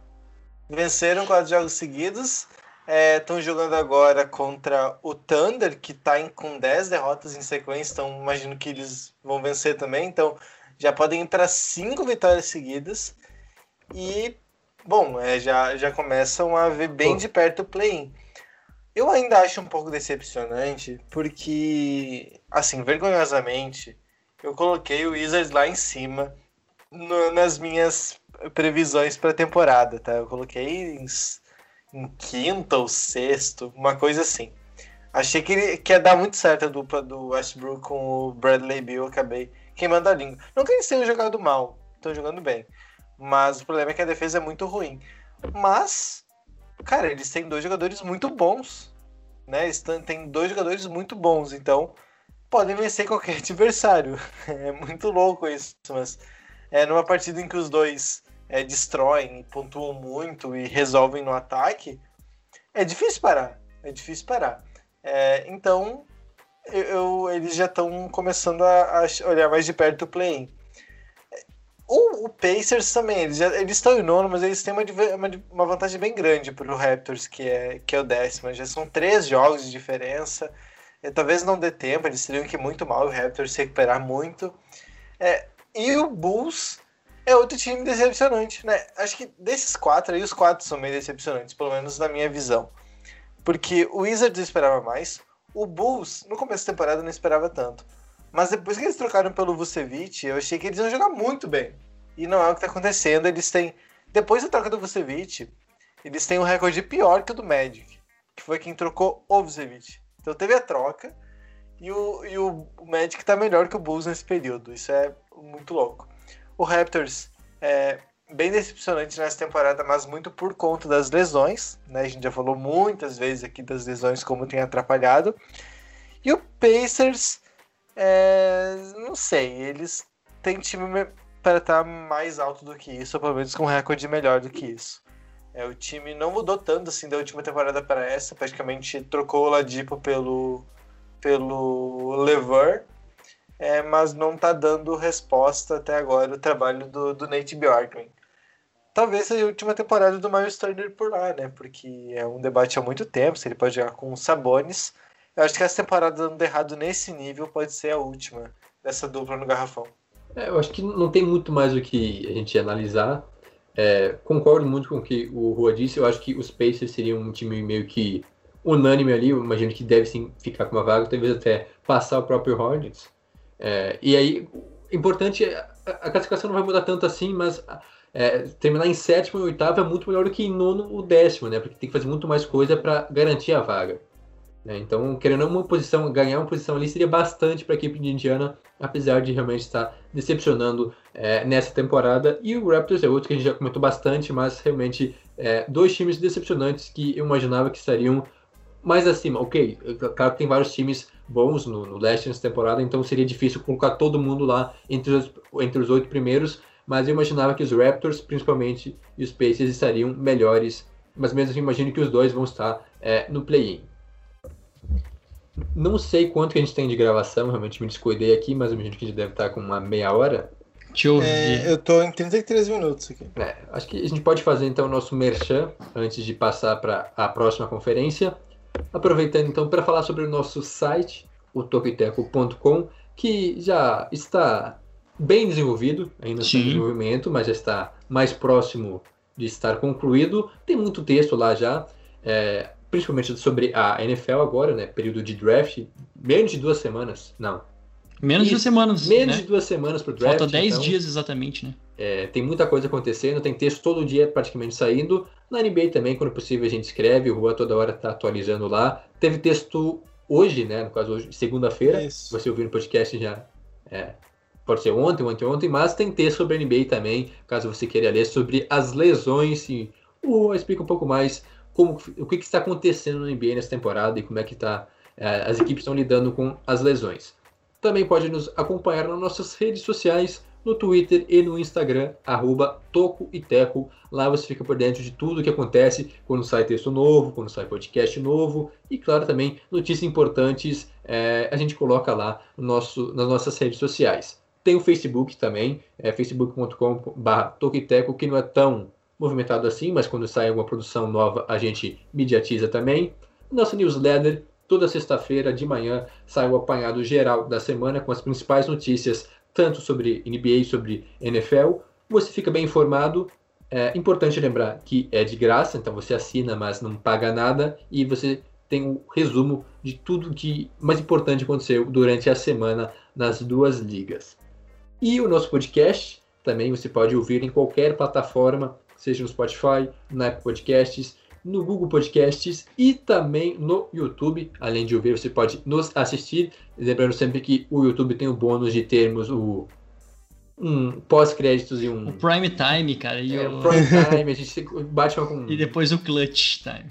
Venceram quatro jogos seguidos, estão jogando agora contra o Thunder, que está com 10 derrotas em sequência, então imagino que eles vão vencer também, então já podem ir para cinco vitórias seguidas, e, bom, é, já, já começam a ver bem de perto o play-in. Eu ainda acho um pouco decepcionante, porque, assim, vergonhosamente, eu coloquei o Wizards lá em cima no- nas minhas previsões para a temporada, tá? Eu coloquei em, em quinto ou sexto, uma coisa assim. Achei que, que ia dar muito certo a dupla do Westbrook com o Bradley Bill, acabei queimando a língua. Não que eles tenham jogado mal, estão jogando bem, mas o problema é que a defesa é muito ruim. Mas, cara, eles têm dois jogadores muito bons, né? Eles têm dois jogadores muito bons, então podem vencer qualquer adversário. É muito louco isso, mas é numa partida em que os dois é, destroem, pontuam muito e resolvem no ataque, é difícil parar. É difícil parar. É, então, eu, eu, eles já estão começando a, a, olhar mais de perto o play-in. O, o, Pacers também, eles, eles estão em nono, mas eles têm uma, uma, uma vantagem bem grande para o Raptors, que é, que é o décimo. Já são três jogos de diferença. E, talvez não dê tempo, eles teriam que ir muito mal o Raptors se recuperar muito. É, e o Bulls é outro time decepcionante, né? Acho que desses quatro aí, os quatro são meio decepcionantes, pelo menos na minha visão. Porque o Wizards esperava mais, o Bulls, no começo da temporada, não esperava tanto. Mas depois que eles trocaram pelo Vucevic, eu achei que eles iam jogar muito bem. E não é o que está acontecendo. Eles têm. Depois da troca do Vucevic, eles têm um recorde pior que o do Magic, que foi quem trocou o Vucevic. Então teve a troca e o, e o Magic está melhor que o Bulls nesse período. Isso é muito louco. O Raptors é bem decepcionante nessa temporada, mas muito por conta das lesões. Né? A gente já falou muitas vezes aqui das lesões, como tem atrapalhado. E o Pacers é, não sei, eles têm time para estar mais alto do que isso, ou pelo menos com um recorde melhor do que isso. É, o time não mudou tanto assim da última temporada para essa, praticamente trocou o Ladipo pelo, pelo Lever, é, mas não está dando resposta até agora o trabalho do, do Nate Bjorkman. Talvez seja a última temporada do Miles Turner por lá, né? Porque é um debate há muito tempo, se ele pode jogar com Sabonis, eu acho que essa temporada dando errado nesse nível pode ser a última dessa dupla no garrafão. É, eu acho que não tem muito mais o que a gente analisar. É, concordo muito com o que o Rua disse. Eu acho que os Pacers seriam um time meio que unânime ali. Eu imagino que deve sim ficar com uma vaga, talvez até passar o próprio Hornets. É, e aí, importante, a classificação não vai mudar tanto assim, mas é, terminar em sétimo e oitavo é muito melhor do que em nono ou décimo, né? Porque tem que fazer muito mais coisa para garantir a vaga. Né? Então, querendo uma posição, ganhar uma posição ali seria bastante para a equipe de Indiana, apesar de realmente estar decepcionando é, nessa temporada. E o Raptors é outro que a gente já comentou bastante, mas realmente é, dois times decepcionantes que eu imaginava que estariam mais acima. Ok, claro que tem vários times bons no, no leste nessa temporada, então seria difícil colocar todo mundo lá entre os, entre os oito primeiros, mas eu imaginava que os Raptors, principalmente, e os Pacers estariam melhores, mas mesmo assim imagino que os dois vão estar é, no play-in. Não sei quanto que a gente tem de gravação, realmente me descuidei aqui, mas imagino que a gente deve estar com uma meia hora. Deixa eu É, eu tô em 33 minutos aqui. É, acho que a gente pode fazer então o nosso merchan antes de passar para a próxima conferência. Aproveitando então para falar sobre o nosso site, o tokiteco.com, que já está bem desenvolvido, ainda está em desenvolvimento, mas já está mais próximo de estar concluído. Tem muito texto lá já. É, principalmente sobre a NFL agora, né? Período de draft, menos de duas semanas, não. Menos de duas semanas. Menos né? de duas semanas para o draft. Falta 10 então, dias exatamente, né? É, tem muita coisa acontecendo, tem texto todo dia praticamente saindo. Na NBA também, quando possível, a gente escreve, o Rua toda hora está atualizando lá. Teve texto hoje, né? No caso, hoje, segunda-feira. Você ouviu no podcast já. É, pode ser ontem, ontem, ontem, mas tem texto sobre a NBA também, caso você queira ler sobre as lesões e o Rua explica um pouco mais como, o que, que, está acontecendo no NBA nessa temporada e como é que tá, é, as equipes estão lidando com as lesões. Também pode nos acompanhar nas nossas redes sociais, no Twitter e no Instagram, arroba Toco e Teco. Lá você fica por dentro de tudo o que acontece quando sai texto novo, quando sai podcast novo e, claro, também notícias importantes é, a gente coloca lá no nosso, nas nossas redes sociais. Tem o Facebook também, é facebook.com.br Toquiteco, que não é tão movimentado assim, mas quando sai alguma produção nova a gente mediatiza também. Nossa newsletter, toda sexta-feira de manhã, sai o apanhado geral da semana com as principais notícias, tanto sobre NBA, sobre NFL. Você fica bem informado. É importante lembrar que é de graça, então você assina, mas não paga nada, e você tem um resumo de tudo que mais importante aconteceu durante a semana nas duas ligas. E o nosso podcast também você pode ouvir em qualquer plataforma seja no Spotify, na Apple Podcasts, no Google Podcasts e também no YouTube. Além de ouvir, você pode nos assistir. Lembrando sempre que o YouTube tem o bônus de termos o um pós-créditos e um. O Prime Time, cara. E é, o... Prime Time, a gente bate com. E depois o Clutch Time.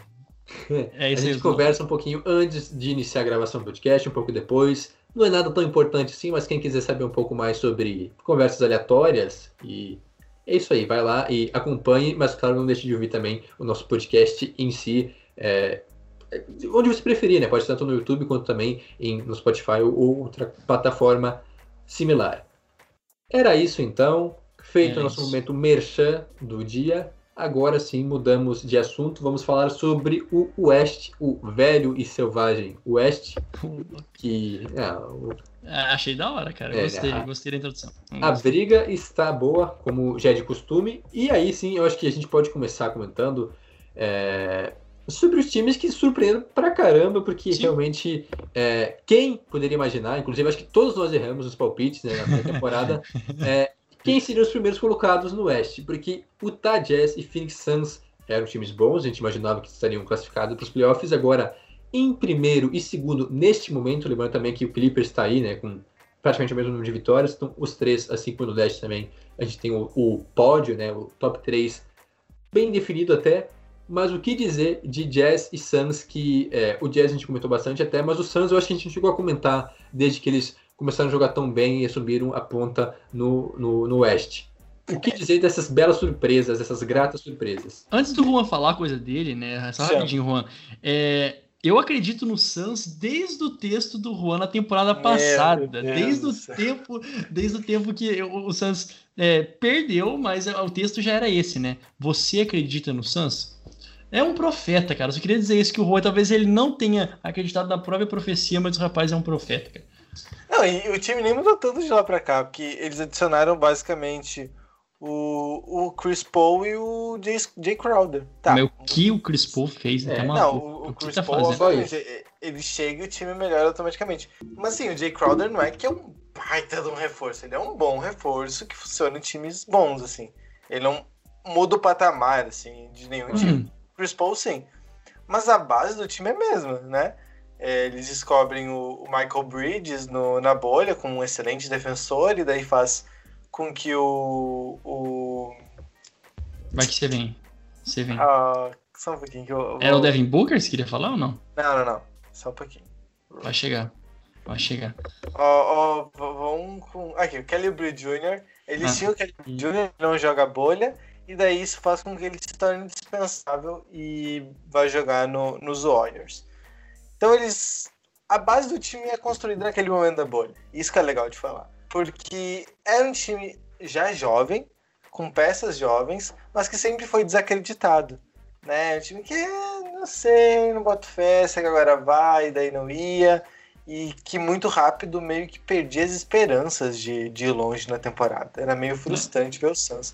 É, isso a gente conversa um pouquinho antes de iniciar a gravação do podcast, um pouco depois. Não é nada tão importante assim, mas quem quiser saber um pouco mais sobre conversas aleatórias e É isso aí, vai lá e acompanhe, mas claro, não deixe de ouvir também o nosso podcast em si, é, onde você preferir, né? Pode ser tanto no YouTube quanto também em, no Spotify ou outra plataforma similar. Era isso então, feito É o nosso momento merchan do dia. Agora sim mudamos de assunto, vamos falar sobre o West, o velho e selvagem West, que é, o Ah, Achei da hora, cara. É, Gostei, a- gostei da introdução. A briga está boa, como já é de costume. E aí sim, eu acho que a gente pode começar comentando é, sobre os times que surpreendem pra caramba, porque Sim. realmente é, quem poderia imaginar, inclusive acho que todos nós erramos os palpites né, na temporada, é, quem seriam os primeiros colocados no Oeste? Porque Utah Jazz e Phoenix Suns eram times bons, a gente imaginava que estariam classificados para os playoffs, agora em primeiro e segundo neste momento, lembrando também que o Clippers está aí, né, com praticamente o mesmo número de vitórias, então os três, assim como no leste também, a gente tem o, o pódio, né, o top 3 bem definido até, mas o que dizer de Jazz e Suns, que é, o Jazz a gente comentou bastante até, mas o Suns eu acho que a gente não chegou a comentar desde que eles começaram a jogar tão bem e assumiram a ponta no, no, no Oeste. O que dizer dessas belas surpresas, dessas gratas surpresas? Antes do Juan falar a coisa dele, né? Só rapidinho, Juan. É, eu acredito no Suns desde o texto do Juan na temporada passada. Desde o tempo, desde o tempo que o, o Suns é, perdeu, mas o texto já era esse, né? Você acredita no Suns? É um profeta, cara. Eu só queria dizer isso que o Juan talvez ele não tenha acreditado na própria profecia, mas o rapaz é um profeta, cara. Não, e o time nem mudou tanto de lá pra cá, porque eles adicionaram basicamente o, o Chris Paul e o Jay, Jay Crowder. Tá. Mas o que o Chris Paul fez, É, tá Não, o, o Chris tá Paul, fazendo? obviamente, e- ele chega e o time melhora automaticamente. Mas assim, o Jay Crowder não é que é um baita de um reforço, ele é um bom reforço que funciona em times bons, assim. Ele não muda o patamar, assim, de nenhum time. Hum, Chris Paul, sim. Mas a base do time é a mesma, né? É, eles descobrem o, Michael Bridges no- na bolha como um excelente defensor, e daí faz com que o. o vai que você vem. Você vem. ah, só um pouquinho que eu. eu Era o vou- Devin Booker, você queria falar ou não? Não, não, não. Só um pouquinho. Vai chegar. Vai chegar. Ó, ó, v- vamos com. Aqui, o Kelly Oubre Jr. Eles Ah. tinham o Kelly Oubre Jr. que não joga bolha, e daí isso faz com que ele se torne indispensável e vai jogar no, nos Warriors. Então eles. A base do time é construída naquele momento da bolha. Isso que é legal de falar. Porque era um time já jovem, com peças jovens, mas que sempre foi desacreditado. Né? Um time que, não sei, não boto fé, sei que agora vai, daí não ia e que muito rápido meio que perdia as esperanças de, de ir longe na temporada. Era meio frustrante ver o Suns.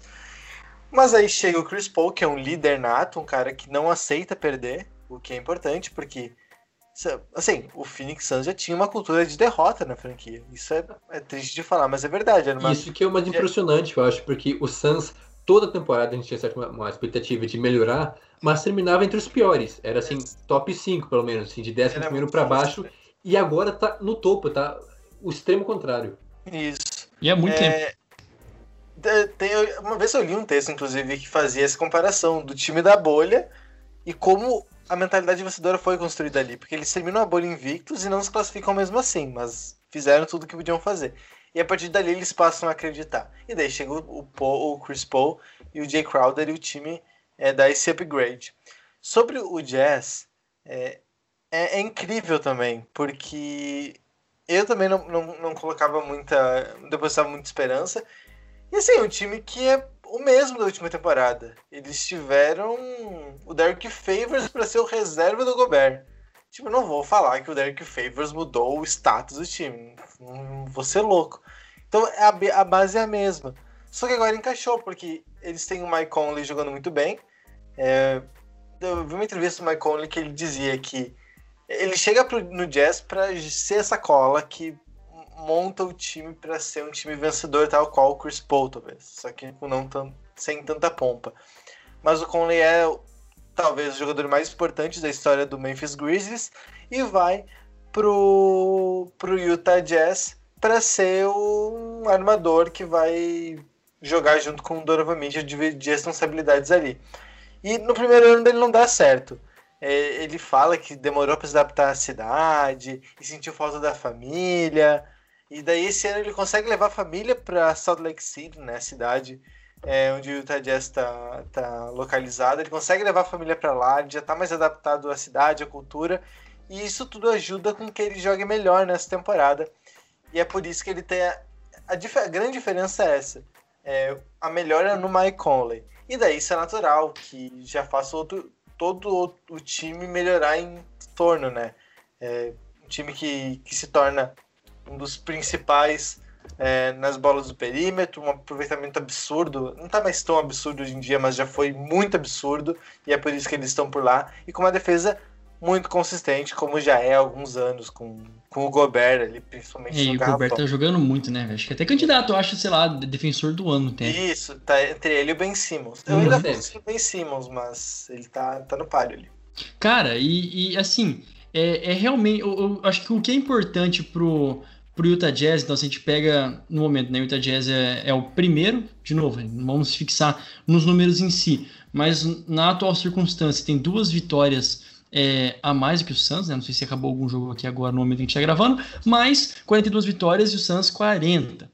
Mas aí chega o Chris Paul, que é um líder nato, um cara que não aceita perder, o que é importante, porque assim, o Phoenix Suns já tinha uma cultura de derrota na franquia. Isso é, é triste de falar, mas é verdade. Era uma... Isso que é o mais impressionante, eu acho, porque o Suns, toda temporada a gente tinha certo, uma, uma expectativa de melhorar, mas terminava entre os piores. Era assim, top 5, pelo menos, assim, de 10 Era primeiro para baixo. frustrante. E agora tá no topo, tá o extremo contrário. Isso. E é muito tempo. É, tem- uma vez eu li um texto, inclusive, que fazia essa comparação do time da bolha e como a mentalidade vencedora foi construída ali. Porque eles terminam a bolha invictos e não se classificam mesmo assim, mas fizeram tudo o que podiam fazer. E a partir dali eles passam a acreditar. E daí chega o, Paul- o Chris Paul e o Jay Crowder e o time é, dá esse upgrade. Sobre o Jazz, é, é, é incrível também, porque eu também não, não, não colocava muita. depositava muita esperança. E assim, um time que é o mesmo da última temporada. Eles tiveram o Derek Favors para ser o reserva do Gobert. Tipo, não vou falar que o Derek Favors mudou o status do time. Não vou ser louco. Então a, a base é a mesma. Só que agora encaixou, porque eles têm o Mike Conley jogando muito bem. É, eu vi uma entrevista do Mike Conley que ele dizia que ele chega pro- no Jazz para ser essa cola que monta o time para ser um time vencedor, tal qual o Chris Paul, talvez. Só que com não tan- sem tanta pompa. Mas o Conley é talvez o jogador mais importante da história do Memphis Grizzlies e vai pro, pro Utah Jazz para ser um armador que vai jogar junto com o Donovan Mitchell, dividir responsabilidades ali. E no primeiro ano dele não dá certo. É, ele fala que demorou para se adaptar à cidade e sentiu falta da família. E daí esse ano ele consegue levar a família para Salt Lake City, né, a cidade é, onde o Utah Jazz está tá localizado. Ele consegue levar a família para lá, ele já está mais adaptado à cidade, à cultura, e isso tudo ajuda com que ele jogue melhor nessa temporada. E é por isso que ele tem a, a, dif a grande diferença é essa, é, a melhora no Mike Conley. E daí isso é natural, que já faça outro, todo o time melhorar em torno, né? É, um time que, que se torna um dos principais é, nas bolas do perímetro, um aproveitamento absurdo. Não está mais tão absurdo hoje em dia, mas já foi muito absurdo, e é por isso que eles estão por lá. E com uma defesa muito consistente, como já é há alguns anos, com, com o Gobert ali, principalmente e no o Gobert tá jogando muito, né? Acho que até candidato, eu acho, sei lá, defensor do ano. Tem. Isso, tá entre ele e o Ben Simmons. Eu Hum, ainda penso no Ben Simmons, mas ele tá, tá no páreo ali. Cara, e, e, assim, é, é realmente. Eu, eu acho que o que é importante pro, pro Utah Jazz, então se a gente pega no momento, né? O Utah Jazz é, é o primeiro, de novo, não vamos fixar nos números em si, mas na atual circunstância tem duas vitórias. é, a mais do que o Suns, né? Não sei se acabou algum jogo aqui agora no momento que a gente está gravando, mas 42 vitórias e o Suns 40.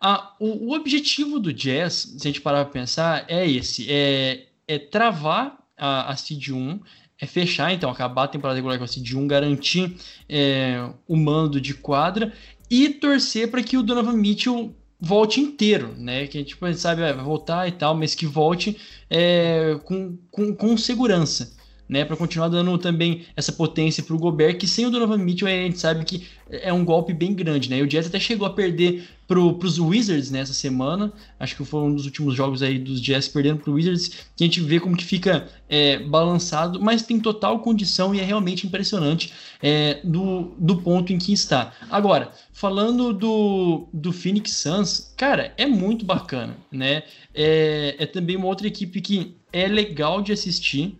Ah, o, o objetivo do Jazz, se a gente parar para pensar, é esse: é, é travar a, a Seed 1 é fechar, então, acabar a temporada regular com a Seed 1, garantir é, o mando de quadra e torcer para que o Donovan Mitchell volte inteiro, né? Que tipo, a gente sabe, ah, vai voltar e tal, mas que volte é, com, com, com segurança. Né, para continuar dando também essa potência para o Gobert, que sem o Donovan Mitchell a gente sabe que é um golpe bem grande, né? E o Jazz até chegou a perder para os Wizards nessa semana, acho que foi um dos últimos jogos aí dos Jazz perdendo para Wizards, que a gente vê como que fica é, balançado, mas tem total condição e é realmente impressionante é, do, do ponto em que está. Agora, falando do, do Phoenix Suns, cara, é muito bacana, né? É, é também uma outra equipe que é legal de assistir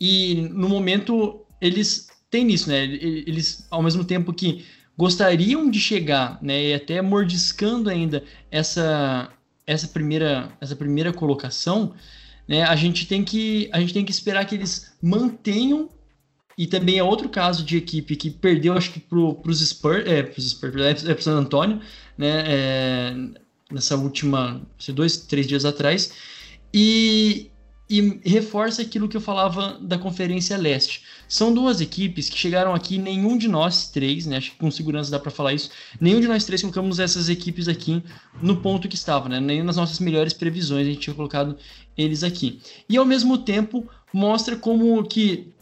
e no momento eles têm isso, né? Eles, ao mesmo tempo que gostariam de chegar, né, e até mordiscando ainda essa essa primeira essa primeira colocação, né, a gente tem que a gente tem que esperar que eles mantenham. E também é outro caso de equipe que perdeu, acho que para os Spurs, é, pros Spurs, é, pro San Antonio, né, é, nessa última, sei, dois, três dias atrás, e, e reforça aquilo que eu falava da Conferência Leste. São duas equipes que chegaram aqui, nenhum de nós três, né, acho que com segurança dá para falar isso, nenhum de nós três colocamos essas equipes aqui no ponto que estava, né, nem nas nossas melhores previsões a gente tinha colocado eles aqui. E ao mesmo tempo mostra como que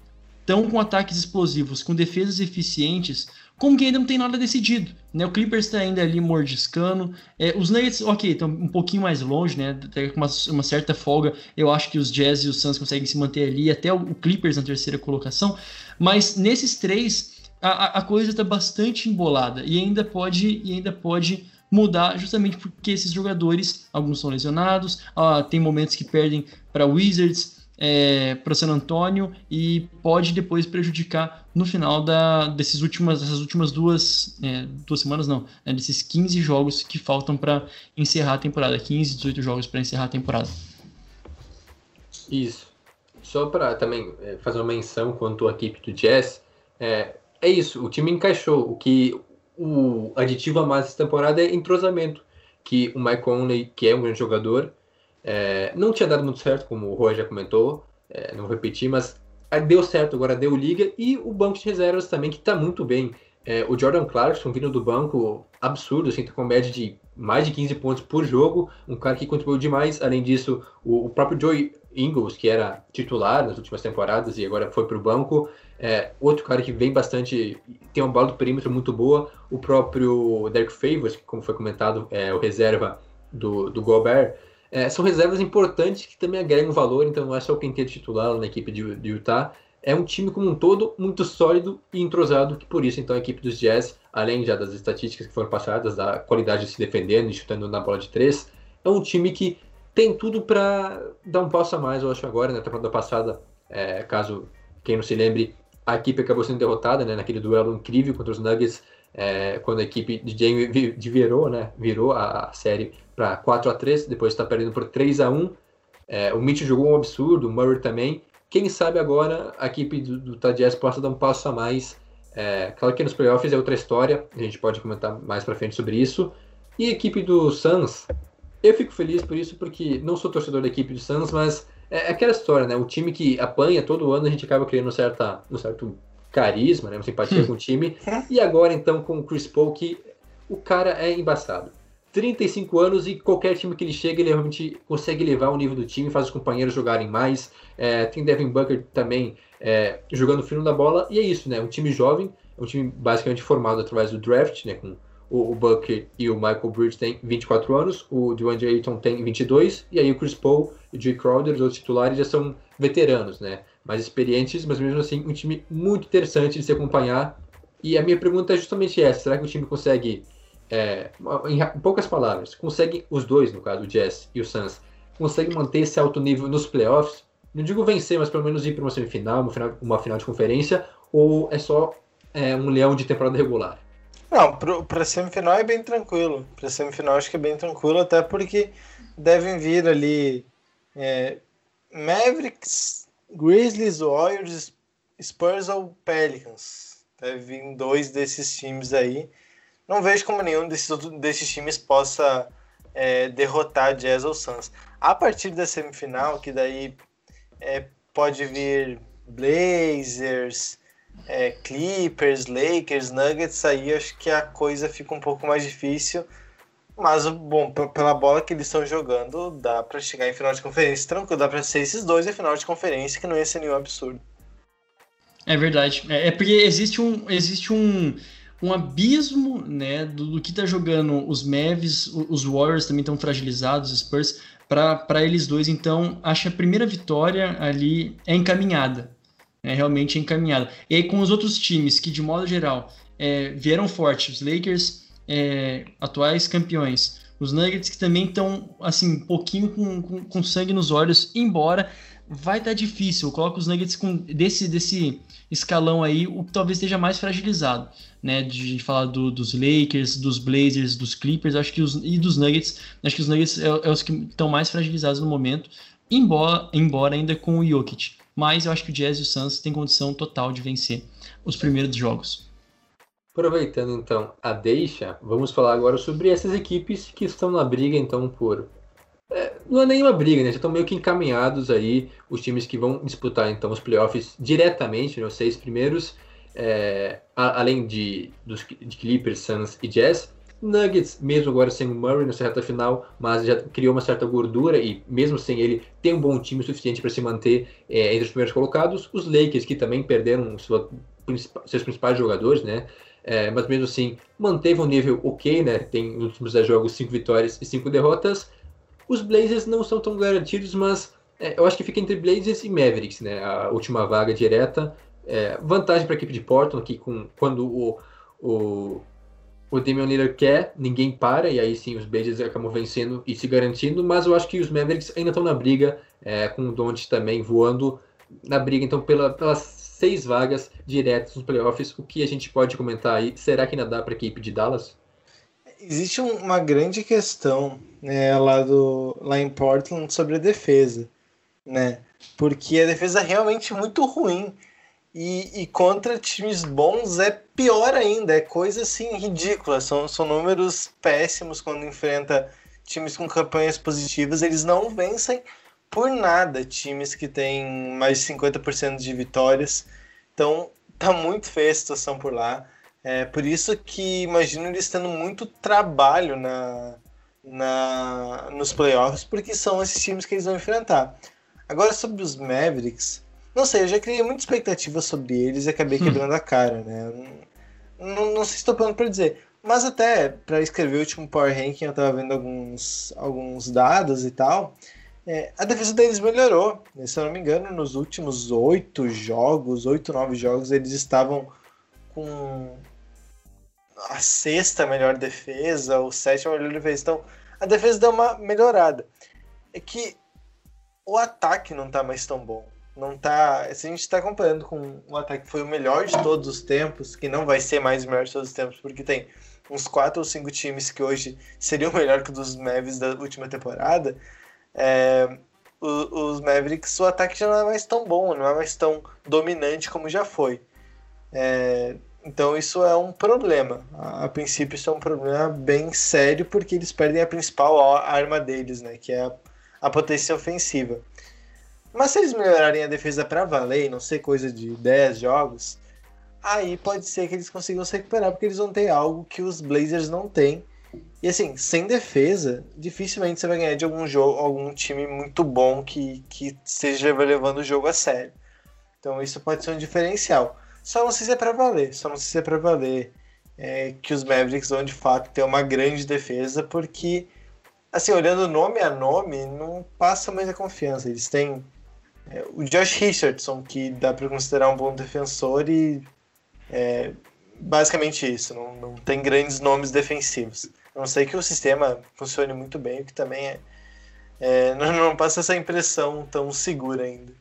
estão com ataques explosivos, com defesas eficientes, como que ainda não tem nada decidido. Né? O Clippers está ainda ali mordiscando. É, os Nuggets, ok, estão um pouquinho mais longe, né? Até com uma, uma, certa folga. Eu acho que os Jazz e os Suns conseguem se manter ali, até o, Clippers na terceira colocação. Mas nesses três, a, a coisa está bastante embolada e ainda pode, e ainda pode mudar justamente porque esses jogadores, alguns são lesionados, ah, tem momentos que perdem para Wizards, é, para San Antônio e pode depois prejudicar no final da, desses últimas, dessas últimas duas, é, duas semanas, não, né, desses 15 jogos que faltam para encerrar a temporada. 15, 18 jogos para encerrar a temporada. Isso. Só para também é, fazer uma menção quanto à equipe do Jazz, é, é isso, o time encaixou. O que o aditivo a mais dessa temporada é entrosamento. Que o Mike Conley, que é um grande jogador, é, não tinha dado muito certo, como o Roy já comentou, é, não vou repetir, mas deu certo, agora deu liga, e o banco de reservas também, que está muito bem. É, o Jordan Clarkson vindo do banco, absurdo, assim, tá com média de mais de 15 pontos por jogo, um cara que contribuiu demais. Além disso, o, o próprio Joey Ingles, que era titular nas últimas temporadas e agora foi para o banco, é, outro cara que vem bastante, tem uma bola do perímetro muito boa. O próprio Derek Favors, que como foi comentado, é o reserva do, do Gobert, é, são reservas importantes que também agregam valor, então não é só o quinteto titular na equipe de, de, Utah. É um time como um todo muito sólido e entrosado, que por isso então a equipe dos Jazz, além já das estatísticas que foram passadas, da qualidade de se defendendo e chutando na bola de três, é um time que tem tudo para dar um passo a mais, eu acho, agora. Na temporada passada, é, caso quem não se lembre, a equipe acabou sendo derrotada né, naquele duelo incrível contra os Nuggets, é, quando a equipe de Jamie virou, né, virou a série para 4 a 3 depois está perdendo por 3 a 1 é, O Mitch jogou um absurdo, o Murray também. Quem sabe agora a equipe do, do Tadias possa dar um passo a mais. É, claro que nos playoffs é outra história, a gente pode comentar mais para frente sobre isso. E a equipe do Suns, Eu fico feliz por isso, porque não sou torcedor da equipe do Suns, mas é aquela história, né? O time que apanha todo ano, a gente acaba criando certa, um certo carisma, né? Uma simpatia com o time. E agora, então, com o Chris Paul, que o cara é embaçado. 35 anos e qualquer time que ele chega, ele realmente consegue levar o nível do time, faz os companheiros jogarem mais. É, tem Devin Booker também é, jogando fino da bola, e é isso, né? Um time jovem, um time basicamente formado através do draft, né? Com o, o Booker e o Michael Bridge têm 24 anos, o DeAndre Ayton tem 22, e aí o Chris Paul e o Jay Crowder, os outros titulares, já são veteranos, né? Mais experientes, mas mesmo assim um time muito interessante de se acompanhar. E a minha pergunta é justamente essa: será que o time consegue, é, em, poucas palavras, consegue, os dois, no caso, o Jazz e o Suns, consegue manter esse alto nível nos playoffs? Não digo vencer, mas pelo menos ir para uma semifinal, uma final, uma final de conferência, ou é só é, um leão de temporada regular? Não, para semifinal é bem tranquilo. Para semifinal acho que é bem tranquilo, até porque devem vir ali é, Mavericks, Grizzlies, Warriors, Spurs ou Pelicans. Deve vir dois desses times aí. Não vejo como nenhum desses, desses times possa é, derrotar Jazz ou Suns. A partir da semifinal, que daí é, pode vir Blazers, é, Clippers, Lakers, Nuggets, aí acho que a coisa fica um pouco mais difícil. Mas, bom, pela bola que eles estão jogando, dá para chegar em final de conferência tranquilo. Dá para ser esses dois em final de conferência, que não ia ser nenhum absurdo. É verdade. É, é porque existe um, existe um, um abismo né, do, do que tá jogando os Mavs, os Warriors também estão fragilizados, os Spurs, para eles dois. Então, acho que a primeira vitória ali é encaminhada. É realmente encaminhada. E aí, com os outros times que, de modo geral, é, vieram fortes, os Lakers é, atuais campeões. Os Nuggets que também estão, assim, um pouquinho com, com, com, sangue nos olhos, embora vai estar tá difícil. Eu coloco os Nuggets com, desse, desse escalão aí, o que talvez esteja mais fragilizado, né? De falar do, dos Lakers, dos Blazers, dos Clippers, acho que os, e dos Nuggets. Acho que os Nuggets é, é os que estão mais fragilizados no momento, embora, embora ainda com o Jokic. Mas eu acho que o Jazz e o Suns têm condição total de vencer os primeiros jogos. Aproveitando então a deixa, vamos falar agora sobre essas equipes que estão na briga então por. É, não é nenhuma briga, né? Já estão meio que encaminhados aí os times que vão disputar então os playoffs diretamente, né? os seis primeiros, é, a, além de, dos, de Clippers, Suns e Jazz. Nuggets, mesmo agora sem o Murray nessa reta final, mas já criou uma certa gordura e mesmo sem ele tem um bom time suficiente para se manter é, entre os primeiros colocados. Os Lakers, que também perderam sua, seus principais jogadores, né? É, mas mesmo assim manteve um nível ok, né? Tem nos últimos 10 jogos 5 vitórias e 5 derrotas. Os Blazers não são tão garantidos, mas é, eu acho que fica entre Blazers e Mavericks, né? A última vaga direta. É, vantagem para a equipe de Portland, que com, quando o, o, o Damian Lillard quer, ninguém para, e aí sim os Blazers acabam vencendo e se garantindo, mas eu acho que os Mavericks ainda estão na briga, é, com o Doncic também voando na briga, então pela, pelas seis vagas diretas nos playoffs. O que a gente pode comentar aí? Será que ainda dá para a equipe de Dallas? Existe uma grande questão né, lá, do, lá em Portland sobre a defesa, né? Porque a defesa é realmente muito ruim. E, e, contra times bons é pior ainda, é coisa assim ridícula. São, são números péssimos quando enfrenta times com campanhas positivas. Eles não vencem por nada times que têm mais de 50% de vitórias. Então tá muito feia a situação por lá. É por isso que imagino eles tendo muito trabalho na, na, nos playoffs, porque são esses times que eles vão enfrentar. Agora sobre os Mavericks, não sei, eu já criei muita expectativa sobre eles e acabei hum. quebrando a cara, né? Não, não sei se estou pronto para dizer. Mas até para escrever o último Power Ranking, eu estava vendo alguns, alguns dados e tal. É, a defesa deles melhorou. Se eu não me engano, nos últimos oito jogos, oito, nove jogos, eles estavam com a sexta melhor defesa, ou sétima melhor defesa. Então, a defesa deu uma melhorada. É que o ataque não tá mais tão bom. Não tá. Se a gente está comparando com um ataque que foi o melhor de todos os tempos, que não vai ser mais o melhor de todos os tempos, porque tem uns quatro ou cinco times que hoje seriam melhor que o dos Mavis da última temporada é, os Mavericks, o ataque já não é mais tão bom, não é mais tão dominante como já foi. É, Então isso é um problema. A, a, princípio isso é um problema bem sério porque eles perdem a principal arma deles, né, que é a, a potência ofensiva. Mas se eles melhorarem a defesa para valer, não sei, coisa de 10 jogos, aí pode ser que eles consigam se recuperar porque eles vão ter algo que os Blazers não têm. E assim, sem defesa, dificilmente você vai ganhar de algum jogo, algum time muito bom que, que esteja levando o jogo a sério. Então isso pode ser um diferencial. Só não sei se é para valer, só não sei se é para valer é, que os Mavericks vão de fato ter uma grande defesa, porque, assim, olhando nome a nome, não passa mais a confiança. Eles têm é, o Josh Richardson, que dá para considerar um bom defensor, e é, basicamente isso, não, não tem grandes nomes defensivos. Não sei que o sistema funcione muito bem, o que também é, é não, não passa essa impressão tão segura ainda.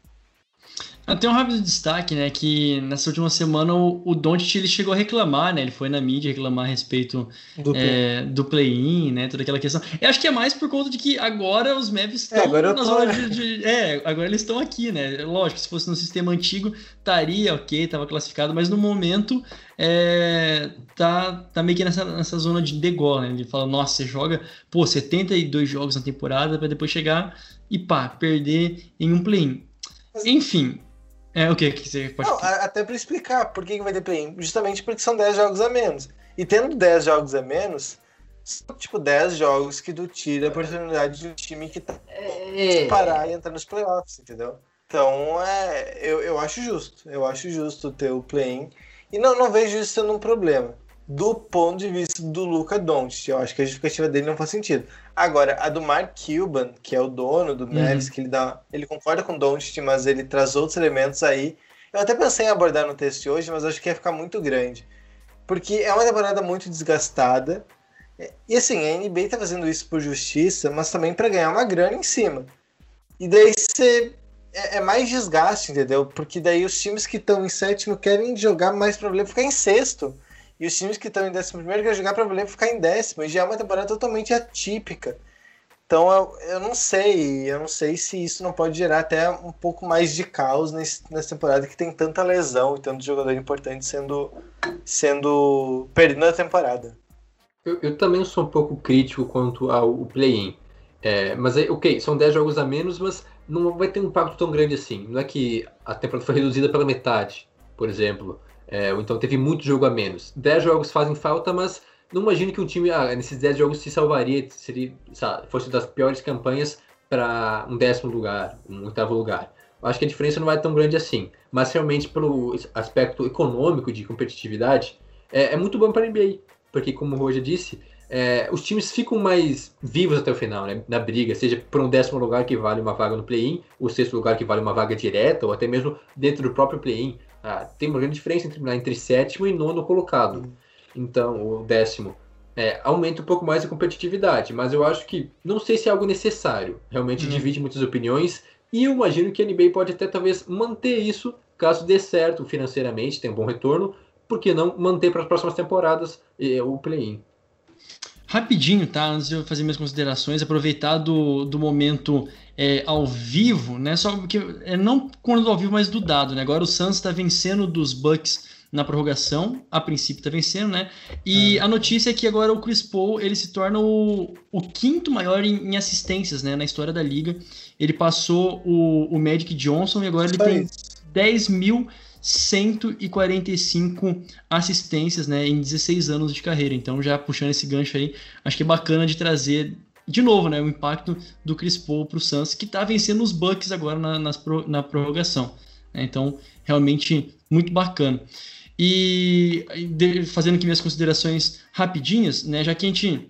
Tem um rápido destaque, né, que nessa última semana o, o Doncic ele chegou a reclamar, né, ele foi na mídia reclamar a respeito do é, play-in, né, toda aquela questão. Eu acho que é mais por conta de que agora os Mavs estão é, na tô... zona de, de, É, agora eles estão aqui, né, lógico, se fosse no sistema antigo estaria ok, estava classificado, mas no momento é, tá, tá meio que nessa, nessa zona de degol, né, ele fala, nossa, você joga, pô, 72 jogos na temporada para depois chegar e pá, perder em um play-in. Enfim, é o que que você pode Não, até para explicar por que, vai ter play-in. Justamente porque são 10 jogos a menos. E tendo 10 jogos a menos, são tipo 10 jogos que tu tira a oportunidade de um time que tá é... parar e entrar nos playoffs, entendeu? Então, é, eu, eu acho justo. Eu acho justo ter o play-in. E não, não vejo isso sendo um problema do ponto de vista do Luca Doncic. Eu acho que a justificativa dele não faz sentido. Agora, a do Mark Cuban, que é o dono do Mavis, uhum. que ele dá, ele concorda com o Doncic, mas ele traz outros elementos aí. Eu até pensei em abordar no texto hoje, mas acho que ia ficar muito grande. Porque é uma temporada muito desgastada. E assim, a NBA tá fazendo isso por justiça, mas também para ganhar uma grana em cima. E daí você é, é, mais desgaste, entendeu? Porque daí os times que estão em sétimo querem jogar mais problema ficar em sexto. E os times que estão em décimo primeiro querem jogar para o ficar em décimo. E já é uma temporada totalmente atípica. Então eu, eu não sei, eu não sei se isso não pode gerar até um pouco mais de caos nesse, nessa temporada que tem tanta lesão e tanto jogador importante sendo, sendo perdendo a temporada. Eu, eu também sou um pouco crítico quanto ao play-in. É, mas, ok, são 10 jogos a menos, mas não vai ter um impacto tão grande assim. Não é que a temporada foi reduzida pela metade, por exemplo. É, então teve muito jogo a menos. 10 jogos fazem falta, mas não imagino que um time ah, nesses 10 jogos se salvaria, seria, sabe, fosse das piores campanhas para um décimo lugar, um oitavo lugar. Acho que a diferença não é tão grande assim, mas realmente pelo aspecto econômico de competitividade é, é muito bom para a NBA, porque como o Roger disse, é, os times ficam mais vivos até o final, né, na briga, seja por um décimo lugar que vale uma vaga no play-in, o sexto lugar que vale uma vaga direta, ou até mesmo dentro do próprio play-in. Ah, tem uma grande diferença entre, entre sétimo e nono colocado. Então, o décimo. É, aumenta um pouco mais a competitividade, mas eu acho que não sei se é algo necessário. Realmente hum. divide muitas opiniões e eu imagino que a NBA pode até talvez manter isso caso dê certo financeiramente, tenha um bom retorno, por que não manter para as próximas temporadas eh, o play-in? Rapidinho, tá? Antes de eu fazer minhas considerações, aproveitar do, do momento é, ao vivo, né? Só que é, não quando ao vivo, mas do dado, né? Agora o Suns está vencendo dos Bucks na prorrogação, a princípio está vencendo, né? E é. a notícia é que agora o Chris Paul ele se torna o, o quinto maior em, em, assistências, né? Na história da liga. Ele passou o, o Magic Johnson e agora ele tem 10 mil 145 assistências né, em 16 anos de carreira. Então, já puxando esse gancho aí, acho que é bacana de trazer de novo né, o impacto do Chris Paul para o Suns, que está vencendo os Bucks agora na, nas, na prorrogação. Né? Então, realmente muito bacana. E de, fazendo aqui minhas considerações rapidinhas, né, já que a gente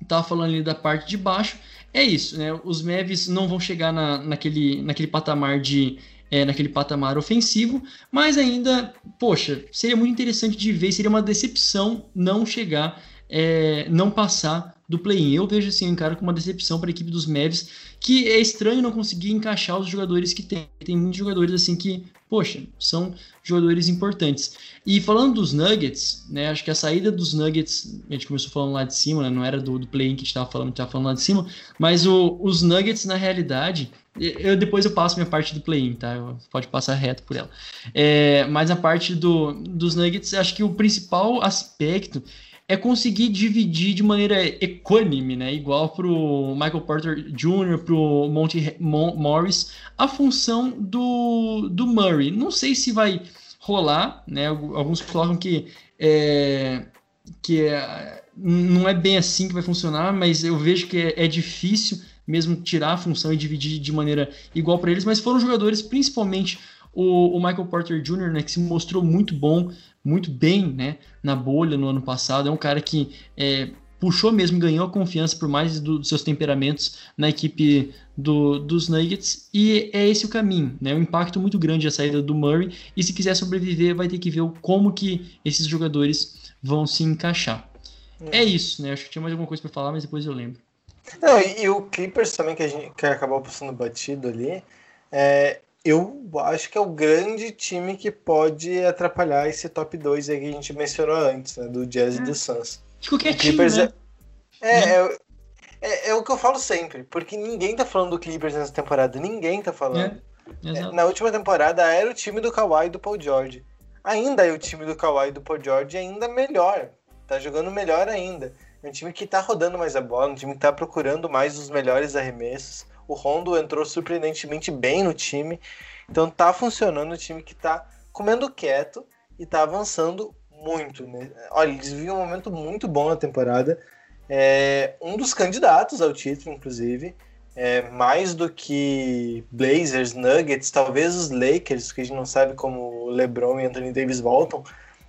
estava falando ali da parte de baixo, é isso, né? Os Mavs não vão chegar na, naquele, naquele patamar de é, naquele patamar ofensivo, mas ainda, poxa, seria muito interessante de ver, seria uma decepção não chegar, é, não passar do play-in. Eu vejo assim, cara, como uma decepção para a equipe dos Mavs, que é estranho não conseguir encaixar os jogadores que tem. Tem muitos jogadores assim que, poxa, são jogadores importantes. E falando dos Nuggets, né, acho que a saída dos Nuggets, a gente começou falando lá de cima, né, não era do, do play-in que a gente estava falando, estava falando lá de cima, mas o, os Nuggets, na realidade, eu, depois eu passo minha parte do play-in, tá? Pode passar reto por ela. É, mas a parte do, dos Nuggets, acho que o principal aspecto é conseguir dividir de maneira equânime, né? Igual para o Michael Porter Jr., para o Monty Morris, a função do, do Murray. Não sei se vai rolar, né? Alguns colocam que é, que é, não é bem assim que vai funcionar, mas eu vejo que é, é difícil mesmo tirar a função e dividir de maneira igual para eles, mas foram jogadores, principalmente o, o, Michael Porter Jr., né, que se mostrou muito bom, muito bem né, na bolha no ano passado. É um cara que é, puxou mesmo, ganhou a confiança por mais do, dos seus temperamentos na equipe do, dos Nuggets, e é esse o caminho, né? Um impacto muito grande a saída do Murray, e se quiser sobreviver, vai ter que ver como que esses jogadores vão se encaixar. É, isso, né? Acho que tinha mais alguma coisa para falar, mas depois eu lembro. Não, e, e, o Clippers também, que, a gente, que acabou passando batido ali, é, eu acho que é o grande time que pode atrapalhar esse top 2 aí que a gente mencionou antes, né? Do Jazz é. e do Suns. De qualquer o Clippers time, né? é, é, é, é, é, o que eu falo sempre, porque ninguém tá falando do Clippers nessa temporada, ninguém tá falando. É, na última temporada era o time do Kawhi e do Paul George. Ainda é o time do Kawhi e do Paul George, ainda melhor. Tá jogando melhor ainda. É um time que tá rodando mais a bola, um time que tá procurando mais os melhores arremessos. O Rondo entrou surpreendentemente bem no time. Então tá funcionando o time que tá comendo quieto e tá avançando muito. Né? Olha, eles vivem um momento muito bom na temporada. É um dos candidatos ao título, inclusive. É, mais do que Blazers, Nuggets, talvez os Lakers, que a gente não sabe como LeBron e Anthony Davis voltam,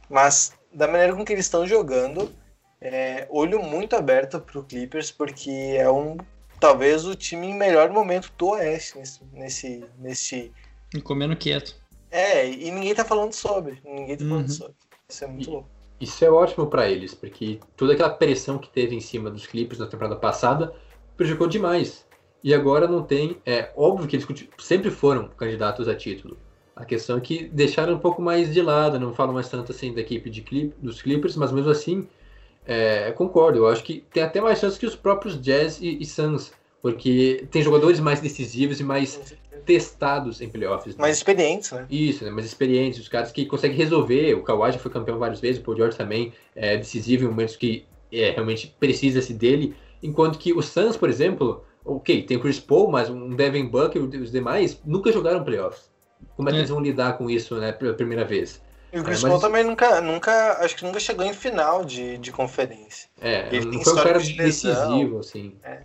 mas da maneira com que eles estão jogando, é, olho muito aberto para o Clippers, porque é um talvez o time em melhor momento do Oeste nesse. nesse, nesse... E comendo quieto. É, e ninguém tá falando sobre. Ninguém tá falando uhum. sobre. Isso é muito e, louco. Isso é ótimo para eles, porque toda aquela pressão que teve em cima dos Clippers na temporada passada prejudicou demais. E agora não tem. É óbvio que eles sempre foram candidatos a título. A questão é que deixaram um pouco mais de lado, não falam mais tanto assim da equipe de Clip, dos Clippers, mas mesmo assim é, concordo, eu acho que tem até mais chance que os próprios Jazz e, e Suns, porque tem jogadores mais decisivos e mais testados em playoffs. Né? Mais experientes, né? Isso, né? mais experientes, os caras que conseguem resolver. O Kawhi já foi campeão várias vezes, o Paul George também é decisivo em momentos que é, realmente precisa-se dele. Enquanto que o Suns, por exemplo, ok, tem o Chris Paul, mas um Devin Booker e os demais nunca jogaram playoffs. Como é que é. eles vão lidar com isso, né, pela primeira vez? E o Chris é, mas... Paul também nunca, nunca, acho que nunca chegou em final de, de conferência. É, ele não foi um cara de decisivo, assim. É.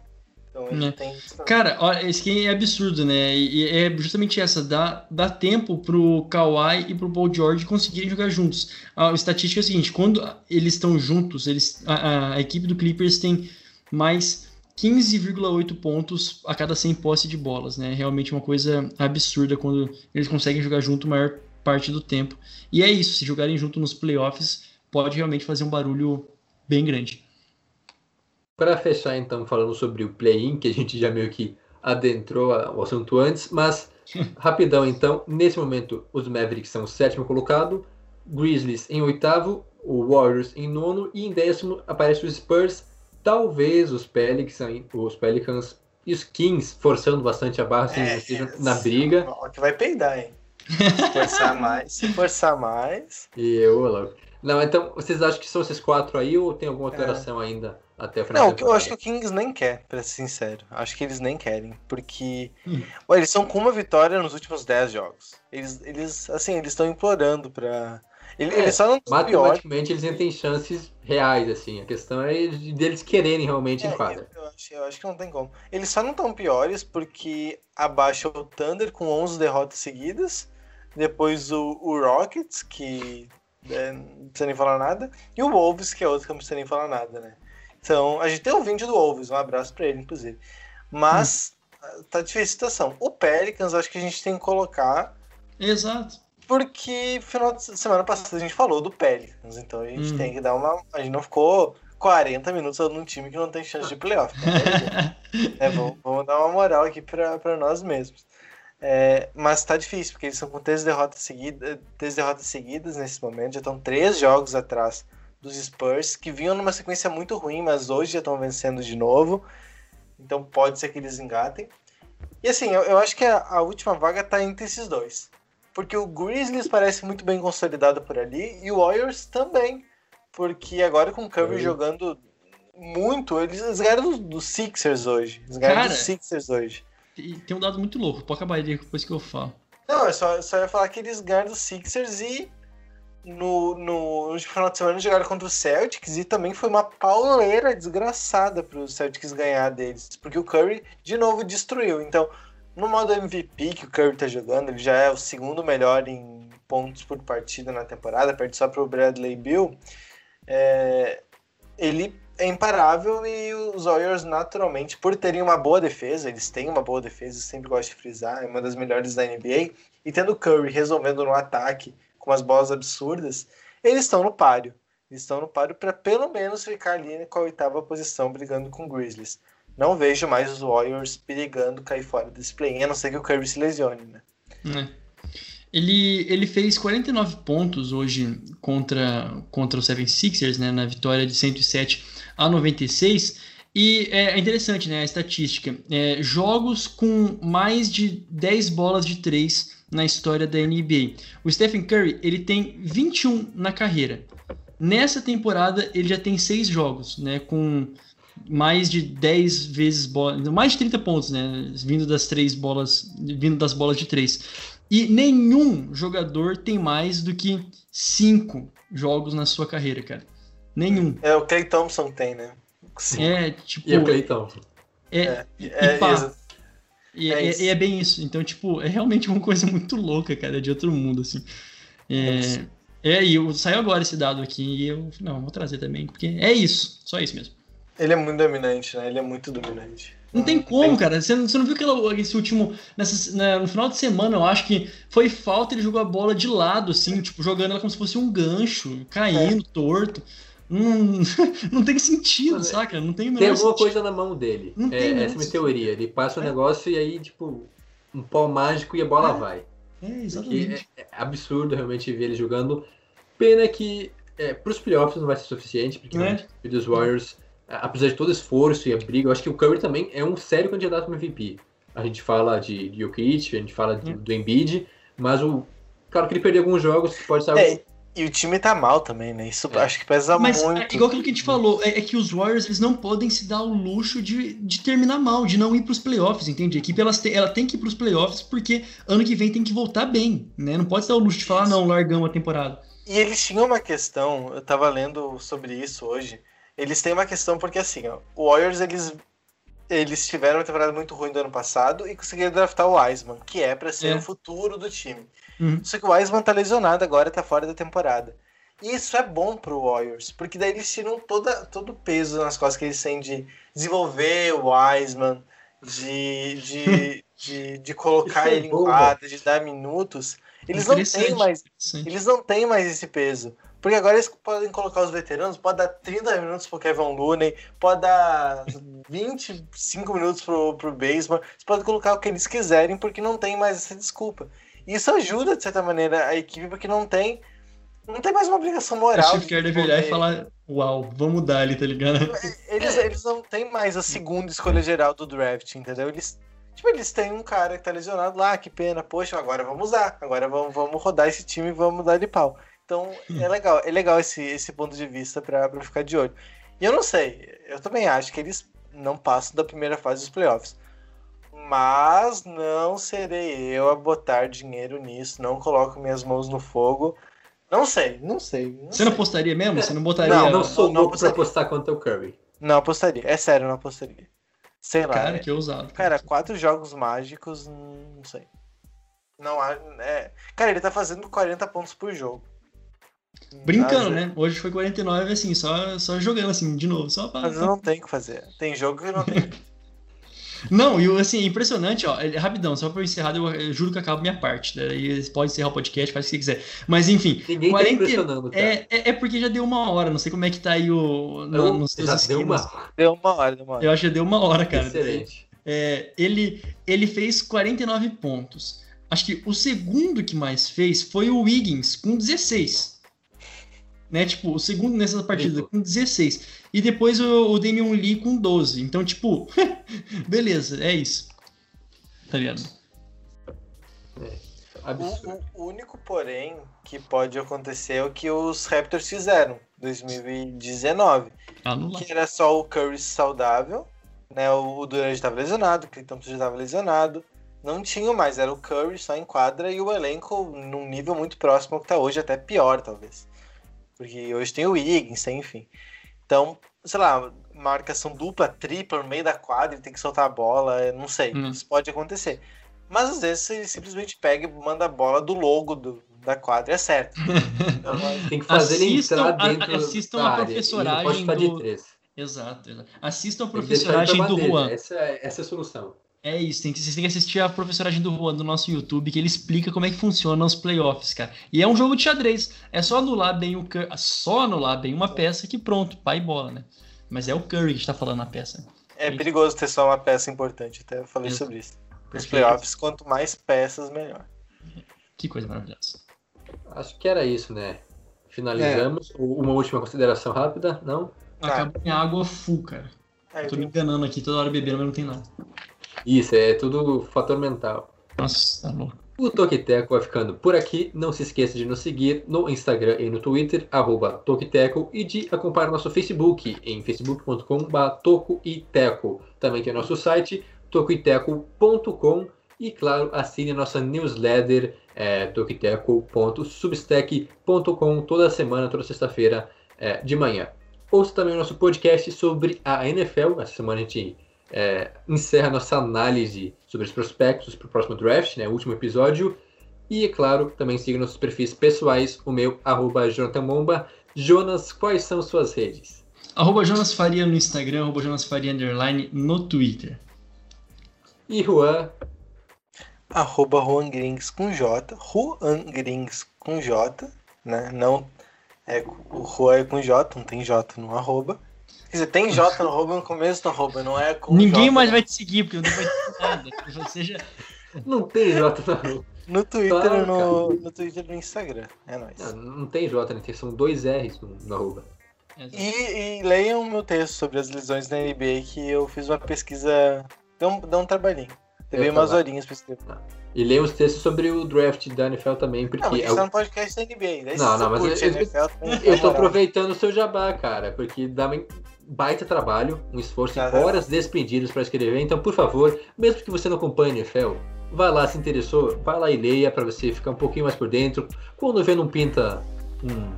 Então ele é. tem Cara, olha, isso aqui é absurdo, né? E é justamente essa, dá, dá tempo pro Kawhi e pro Paul George conseguirem jogar juntos. A estatística é a seguinte, quando eles estão juntos, eles, a, a equipe do Clippers tem mais 15,8 pontos a cada 100 posse de bolas, né? Realmente uma coisa absurda quando eles conseguem jogar junto maior parte do tempo. E é isso, se jogarem junto nos playoffs, pode realmente fazer um barulho bem grande. Para fechar, então, falando sobre o play-in, que a gente já meio que adentrou o assunto antes, mas rapidão, então, nesse momento os Mavericks são o sétimo colocado, Grizzlies em oitavo, o Warriors em nono e em décimo aparece os Spurs, talvez os Pelicans, os Pelicans e os Kings forçando bastante a barra, assim, é, na briga. Que vai peidar, hein? Forçar mais, se forçar mais. E eu, louco. Não, então, vocês acham que são esses quatro aí ou tem alguma alteração é. ainda até o final? Não, eu acho que o Kings nem quer, pra ser sincero. Acho que eles nem querem, porque hum. Ué, eles são com uma vitória nos últimos dez jogos. Eles, eles assim, eles estão implorando pra. Eles, é, eles só não Matematicamente eles têm chances reais, assim. A questão é deles quererem realmente é, em quadra. Eu, eu, acho, eu acho que não tem como. Eles só não estão piores porque abaixa o Thunder com 11 derrotas seguidas depois o, o Rockets, que é, não precisa nem falar nada, e o Wolves, que é outro que não precisa nem falar nada, né? Então, a gente tem um vídeo do Wolves, um abraço para ele, inclusive. Mas hum. tá difícil a situação. O Pelicans, acho que a gente tem que colocar. Exato. Porque final de semana passada a gente falou do Pelicans, então a gente hum. tem que dar uma. A gente não ficou 40 minutos num time que não tem chance de playoff. Tá é, vamos, vamos, dar uma moral aqui para nós mesmos. É, mas tá difícil, porque eles são com três derrotas, seguidas, três derrotas seguidas nesse momento, já estão três jogos atrás dos Spurs, que vinham numa sequência muito ruim, mas hoje já estão vencendo de novo. Então pode ser que eles engatem. E assim, eu, eu acho que a, a, última vaga tá entre esses dois. Porque o Grizzlies parece muito bem consolidado por ali e o Warriors também. Porque agora com o Curry jogando muito, eles, eles ganharam dos, Sixers hoje. Eles ganharam dos Sixers hoje. Tem um dado muito louco, pode acabar aí depois que eu falo. Não, eu só, só ia falar que eles ganharam dos Sixers e no, no, no final de semana jogaram contra o Celtics e também foi uma pauleira desgraçada para os Celtics ganhar deles, porque o Curry de novo destruiu. Então, no modo MVP que o Curry está jogando, ele já é o segundo melhor em pontos por partida na temporada, perde só para o Bradley Bill. É, ele é imparável e os Warriors, naturalmente, por terem uma boa defesa, eles têm uma boa defesa, sempre gosto de frisar, é uma das melhores da NBA, e tendo Curry resolvendo no ataque com umas bolas absurdas, eles estão no páreo. Eles estão no páreo para pelo menos ficar ali com a oitava posição brigando com o Grizzlies. Não vejo mais os Warriors perigando cair fora desse play, a não ser que o Curry se lesione, né? É. Ele, ele fez 49 pontos hoje contra, contra o 76ers, né, na vitória de 107 a 96. E é, é interessante né, a estatística. É, jogos com mais de 10 bolas de 3 na história da NBA. O Stephen Curry ele tem 21 na carreira. Nessa temporada ele já tem 6 jogos, né, com mais de 10 vezes mais de 30 pontos, né, vindo das três bolas, vindo das bolas de 3. E nenhum jogador tem mais do que 5 jogos na sua carreira, cara. Nenhum. É, o Clay Thompson tem, né? Sim. É, tipo. E o Clay Thompson. É, é, é, pá, e, é, é, é, bem isso. Então, tipo, é realmente uma coisa muito louca, cara, de outro mundo, assim. É, é e eu, saiu agora esse dado aqui e eu, não, vou trazer também, porque é isso, só isso mesmo. Ele é muito dominante, né? Ele é muito dominante. Não tem como, cara. Você não, você não viu aquela, esse último. Nessa, né, no final de semana, eu acho que foi falta, ele jogou a bola de lado, assim, tipo, jogando ela como se fosse um gancho, caindo, é. torto. Não, não tem sentido, Mas, saca? Não tem Tem alguma sentido. coisa na mão dele. Não é, tem essa é a minha teoria. Ele passa o é. negócio e aí, tipo, um pau mágico e a bola é. vai. É, exatamente. É, é, absurdo realmente ver ele jogando. Pena que é, para os playoffs não vai ser suficiente, porque é. os Warriors apesar de todo esforço e a briga, eu acho que o Curry também é um sério candidato para MVP. A gente fala de, de Jokic, a gente fala de, do Embiid, mas o claro que ele perdeu alguns jogos, pode ser é, e o time tá mal também, né? Isso é. acho que pesa mas, muito. É, igual aquilo que a gente falou, é, é, que os Warriors eles não podem se dar o luxo de, de terminar mal, de não ir para os playoffs, entende? A equipe ela, ela tem que ir para os playoffs porque ano que vem tem que voltar bem, né? Não pode se dar o luxo de falar, não, largamos a temporada. E eles tinham uma questão, eu tava lendo sobre isso hoje, eles têm uma questão porque assim, ó, o Warriors eles eles tiveram uma temporada muito ruim do ano passado e conseguiram draftar o Wiseman, que é para ser é. o futuro do time. Uhum. Só que o Wiseman tá lesionado agora, tá fora da temporada. E isso é bom pro Warriors, porque daí eles tiram toda, todo o peso nas costas que eles têm de desenvolver o Wiseman, de, de, de, de colocar é ele em quadra, de dar minutos. Eles não têm mais, eles não têm mais esse peso. Porque agora eles podem colocar os veteranos, pode dar 30 minutos pro Kevin Looney, pode dar 25 minutos pro, pro Baseman, eles podem colocar o que eles quiserem, porque não tem mais essa desculpa. E isso ajuda, de certa maneira, a equipe, porque não tem não tem mais uma obrigação moral. Acho que quer virar e falar, uau, vamos mudar ali, tá ligado? Eles, eles não têm mais a segunda escolha geral do draft, entendeu? Eles, tipo, eles têm um cara que tá lesionado lá, que pena, poxa, agora vamos usar, agora vamos, vamos rodar esse time e vamos dar de pau. Então é legal, é legal esse, esse ponto de vista para ficar de olho. E eu não sei, eu também acho que eles não passam da primeira fase dos playoffs. Mas não serei eu a botar dinheiro nisso, não coloco minhas mãos no fogo. Não sei, não sei. Não Você sei. não apostaria mesmo? Você não botaria. Não, não sou não, não pra apostar contra o Curry. Não apostaria, é sério, não apostaria. Sei lá. Cara, que ousado. Cara, quatro jogos mágicos, não sei. Não há. É... Cara, ele tá fazendo 40 pontos por jogo. Brincando, Mas, né? Hoje foi 49, assim, só, só jogando assim, de novo. Só pra, Mas não tem o que fazer. Tem jogo que não tem. Não, e assim, impressionante, ó. é- Rapidão, só pra eu encerrar, eu, eu juro que eu acabo minha parte. Daí pode encerrar o podcast, faz o que você quiser. Mas enfim, Ninguém 40 tá impressionando, cara. é, é, é porque já deu uma hora. Não sei como é que tá aí o. no- Eu- nos seus já deu uma Deu uma hora, deu uma hora. Eu acho que já deu uma hora, cara. excelente. É, ele, ele fez 49 pontos. Acho que o segundo que mais fez foi o Wiggins, com 16. Né? Tipo, o segundo nessa partida, com 16. E depois o, o Damian Lee com 12. Então, tipo, beleza, é isso. Tá ligado? Absurdo. O, o único, porém, que pode acontecer é o que os Raptors fizeram em 2019. Anular. Que era só o Curry saudável, né? O Durant estava lesionado, o já estava lesionado. Não tinha mais, era o Curry só em quadra e o elenco num nível muito próximo ao que está hoje, até pior, talvez. Porque hoje tem o Wiggins, enfim. Então, sei lá, marcação dupla, tripla no meio da quadra, ele tem que soltar a bola, não sei. Hum. Isso pode acontecer. Mas às vezes ele simplesmente pega e manda a bola do logo do- da quadra, é certo. Então, Tem que fazer ele Assistam- entrar a- dentro assistam da a área. Ele professoragem pode ficar de do- três. Exato, exato. Assistam a ele professoragem do bandeja. Juan. Essa, é- essa é a solução. É isso, tem que, vocês têm que assistir a professoragem do Juan do nosso YouTube, que ele explica como é que funciona os playoffs, cara. E é um jogo de xadrez. É só anular bem o Curry, só anular bem uma peça que pronto, pai e bola, né? Mas é o Curry que está falando na peça. É perigoso ter só uma peça importante, até eu falei sobre isso. Perfeito. playoffs, quanto mais peças, melhor. Que coisa maravilhosa. Acho que era isso, né? Finalizamos. É. Uma última consideração rápida? Não? Acabou minha água full, cara. Aí, Eu tô me enganando aqui, toda hora bebendo, mas não tem nada. Isso, é tudo fator mental. Nossa, tá louco. O Toquiteco vai ficando por aqui. Não se esqueça de nos seguir no Instagram e no Twitter, arroba Toquiteco, e de acompanhar nosso Facebook em facebook.com.br tocoiteco. Também tem nosso site, tocoiteco.com e, claro, assine nossa newsletter, é, toda semana, toda sexta-feira é, de manhã. Ouça também o nosso podcast sobre a NFL. Essa semana a gente é, encerra nossa análise sobre os prospectos para o próximo draft, né, o último episódio. E, é claro, também siga nossos perfis pessoais, o meu, arroba Jonathan Momba. Jonas, quais são suas redes? Arroba Jonas Faria no Instagram, arroba Jonas Faria Underline no Twitter. E Juan, arroba Juan Grings com J, Juan Grings com J, né? Não é o Juan é com J, não tem J no arroba. Quer dizer, tem J no arroba no começo do arroba, não é com Ninguém J, mais né? vai te seguir, porque não vai ter nada. Você já... não tem J na No Twitter no, no Twitter e no Instagram. É nóis. Não, não tem J, né? tem- São dois R's no, no arroba. E, e leiam o meu texto sobre as lesões na NBA, que eu fiz uma pesquisa. Deu um, deu um trabalhinho. Levei Eu umas trabalho. horinhas pra escrever. E leiam os textos sobre o draft da NFL também, porque Não, mas é isso é um podcast da NBA. Daí Não, não, mas eu- NFL, tem- Eu tô aproveitando o seu jabá, cara, porque dá baita trabalho, um esforço, Aham. horas despendidas para escrever. Então, por favor, mesmo que você não acompanhe NFL, vai lá, se interessou, vai lá e leia para você ficar um pouquinho mais por dentro. Quando vê, não pinta um.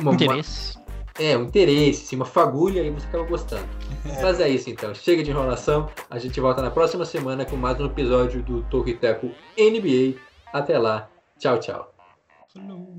Uma, Interesse. uma- é, um interesse, assim, uma fagulha, e você acaba gostando. É. Mas é isso então, chega de enrolação. A gente volta na próxima semana com mais um episódio do Toque Teco NBA. Até lá, tchau, tchau. Falou.